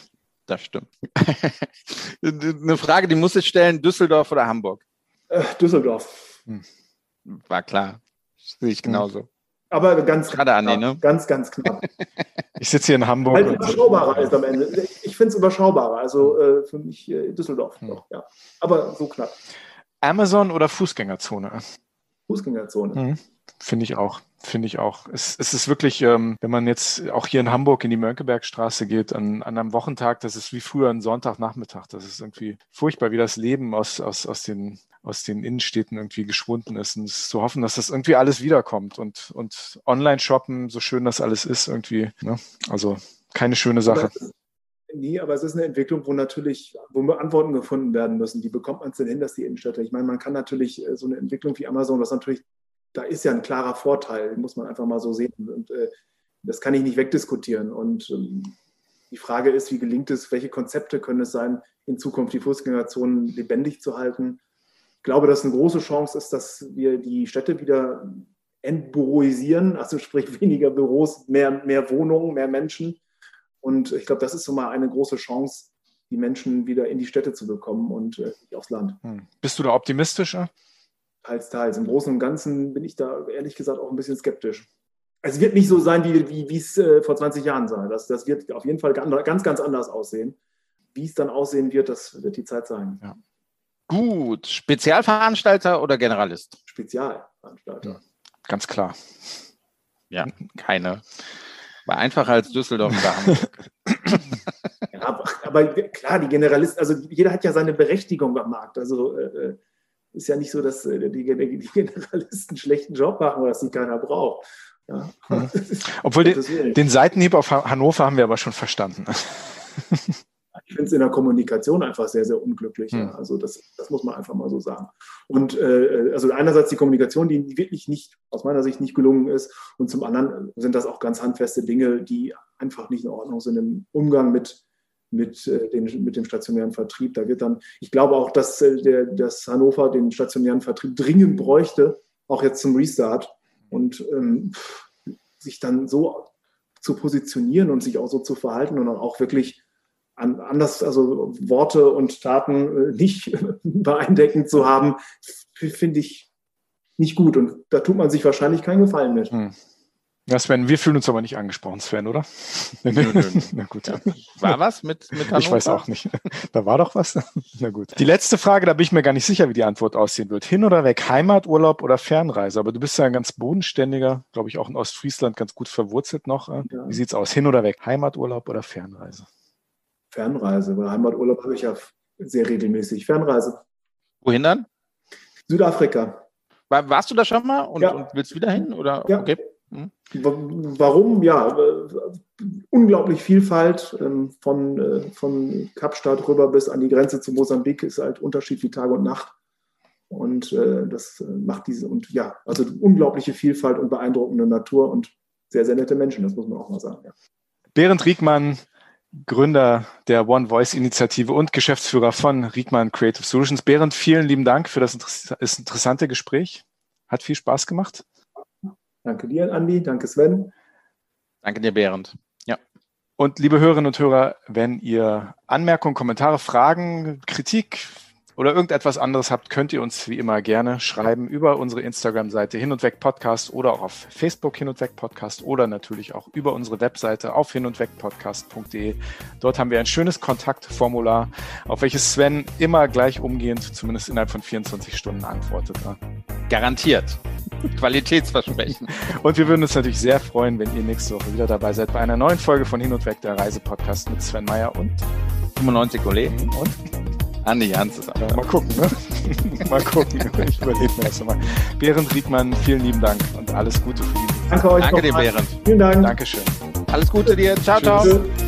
Das stimmt. Eine Frage, die muss ich stellen: Düsseldorf oder Hamburg? Äh, Düsseldorf. Hm war klar. Sehe ich genauso. Aber ganz Gerade Andi, ne? Ganz, ganz knapp. Ich sitze hier in Hamburg. Weil überschaubarer ist am Ende. Ich finde es überschaubarer. Also äh, für mich äh, Düsseldorf. Hm. Doch, ja. Aber so knapp. Amazon oder Fußgängerzone? Fußgängerzone. Mhm. Finde ich auch. Finde ich auch. Es, es ist wirklich, ähm, wenn man jetzt auch hier in Hamburg in die Mönckebergstraße geht, an, an einem Wochentag, das ist wie früher ein Sonntagnachmittag. Das ist irgendwie furchtbar, wie das Leben aus, aus, aus den aus den Innenstädten irgendwie geschwunden ist. Und es ist zu hoffen, dass das irgendwie alles wiederkommt und, und Online-Shoppen, so schön das alles ist, irgendwie, ne? also keine schöne Sache. Nee, aber es ist eine Entwicklung, wo natürlich, wo Antworten gefunden werden müssen. Wie bekommt man es denn hin, dass die Innenstädte? Ich meine, man kann natürlich äh, so eine Entwicklung wie Amazon, das natürlich, da ist ja ein klarer Vorteil, muss man einfach mal so sehen. Und äh, das kann ich nicht wegdiskutieren. Und ähm, die Frage ist, wie gelingt es, welche Konzepte können es sein, in Zukunft die Fußgängerzonen lebendig zu halten? Ich glaube, dass eine große Chance ist, dass wir die Städte wieder entbüroisieren, also sprich weniger Büros, mehr, mehr Wohnungen, mehr Menschen und ich glaube, das ist so mal eine große Chance, die Menschen wieder in die Städte zu bekommen und äh, aufs Land. Hm. Bist du da optimistischer? Teils, teils. Im Großen und Ganzen bin ich da ehrlich gesagt auch ein bisschen skeptisch. Es wird nicht so sein, wie, wie, wie es äh, vor 20 Jahren sah. Das, das wird auf jeden Fall ganz, ganz anders aussehen. Wie es dann aussehen wird, das wird die Zeit zeigen. Ja. Gut. Spezialveranstalter oder Generalist? Spezialveranstalter. Ja, ganz klar. Ja, keine. War einfacher als Düsseldorf oder Hamburg. ja, aber, aber, klar, die Generalisten, also jeder hat ja seine Berechtigung am Markt. Also äh, äh ist ja nicht so, dass äh, die, die, Generalisten einen schlechten Job machen oder dass sie keiner braucht. Ja. Mhm. Obwohl den, den Seitenhieb auf Hannover haben wir aber schon verstanden. finde es in der Kommunikation einfach sehr, sehr unglücklich. Mhm. Ja. Also das, das muss man einfach mal so sagen. Und äh, also einerseits die Kommunikation, die wirklich nicht, aus meiner Sicht nicht gelungen ist. Und zum anderen sind das auch ganz handfeste Dinge, die einfach nicht in Ordnung sind im Umgang mit, mit, äh, den, mit dem stationären Vertrieb. Da wird dann, ich glaube auch, dass, äh, der, dass Hannover den stationären Vertrieb dringend bräuchte, auch jetzt zum Restart. Und ähm, sich dann so zu positionieren und sich auch so zu verhalten und dann auch wirklich anders, also Worte und Taten äh, nicht beeindeckend zu haben, finde ich nicht gut. Und da tut man sich wahrscheinlich keinen Gefallen mit. Hm. Ja, Sven, wir fühlen uns aber nicht angesprochen, Sven, oder? Nö, nö. Na gut. Ja. War was mit, mit Hannover? Ich weiß auch nicht. Da war doch was. Na gut. Die letzte Frage, da bin ich mir gar nicht sicher, wie die Antwort aussehen wird. Hin oder weg, Heimaturlaub oder Fernreise? Aber du bist ja ein ganz bodenständiger, glaube ich, auch in Ostfriesland ganz gut verwurzelt noch. Ja. Wie sieht's aus? Hin oder weg, Heimaturlaub oder Fernreise? Fernreise, weil Heimaturlaub habe ich ja sehr regelmäßig. Fernreise. Wohin dann? Südafrika. War, warst du da schon mal und, ja. und willst wieder hin? Oder? Ja. Okay. Hm. Warum? Ja, unglaublich Vielfalt ähm, von, äh, von Kapstadt rüber bis an die Grenze zu Mosambik ist halt Unterschied wie Tag und Nacht. Und äh, das macht diese, und ja, also unglaubliche Vielfalt und beeindruckende Natur und sehr, sehr nette Menschen, das muss man auch mal sagen. Ja. Berend Riegmann, Gründer der One Voice Initiative und Geschäftsführer von Riegmann Creative Solutions. Berend, vielen lieben Dank für das interessante Gespräch. Hat viel Spaß gemacht. Danke dir, Andi. Danke, Sven. Danke dir, Berend. Ja. Und liebe Hörerinnen und Hörer, wenn ihr Anmerkungen, Kommentare, Fragen, Kritik, oder irgendetwas anderes habt, könnt ihr uns wie immer gerne schreiben über unsere Instagram-Seite Hin und Weg Podcast oder auch auf Facebook Hin und Weg Podcast oder natürlich auch über unsere Webseite auf hin und weg podcast.de. Dort haben wir ein schönes Kontaktformular, auf welches Sven immer gleich umgehend, zumindest innerhalb von 24 Stunden antwortet. Garantiert. Qualitätsversprechen. Und wir würden uns natürlich sehr freuen, wenn ihr nächste Woche wieder dabei seid bei einer neuen Folge von Hin und Weg, der Reisepodcast mit Sven Meyer und 95 Kollegen und Andi Jans ist ja, Mal gucken, ne? mal gucken. Ich überlebe mir das nochmal. Berend Riegmann, vielen lieben Dank und alles Gute für die. Danke euch. Danke dir, Berend. Vielen Dank. Dankeschön. Alles Gute dir. Ciao, Tschüss. ciao.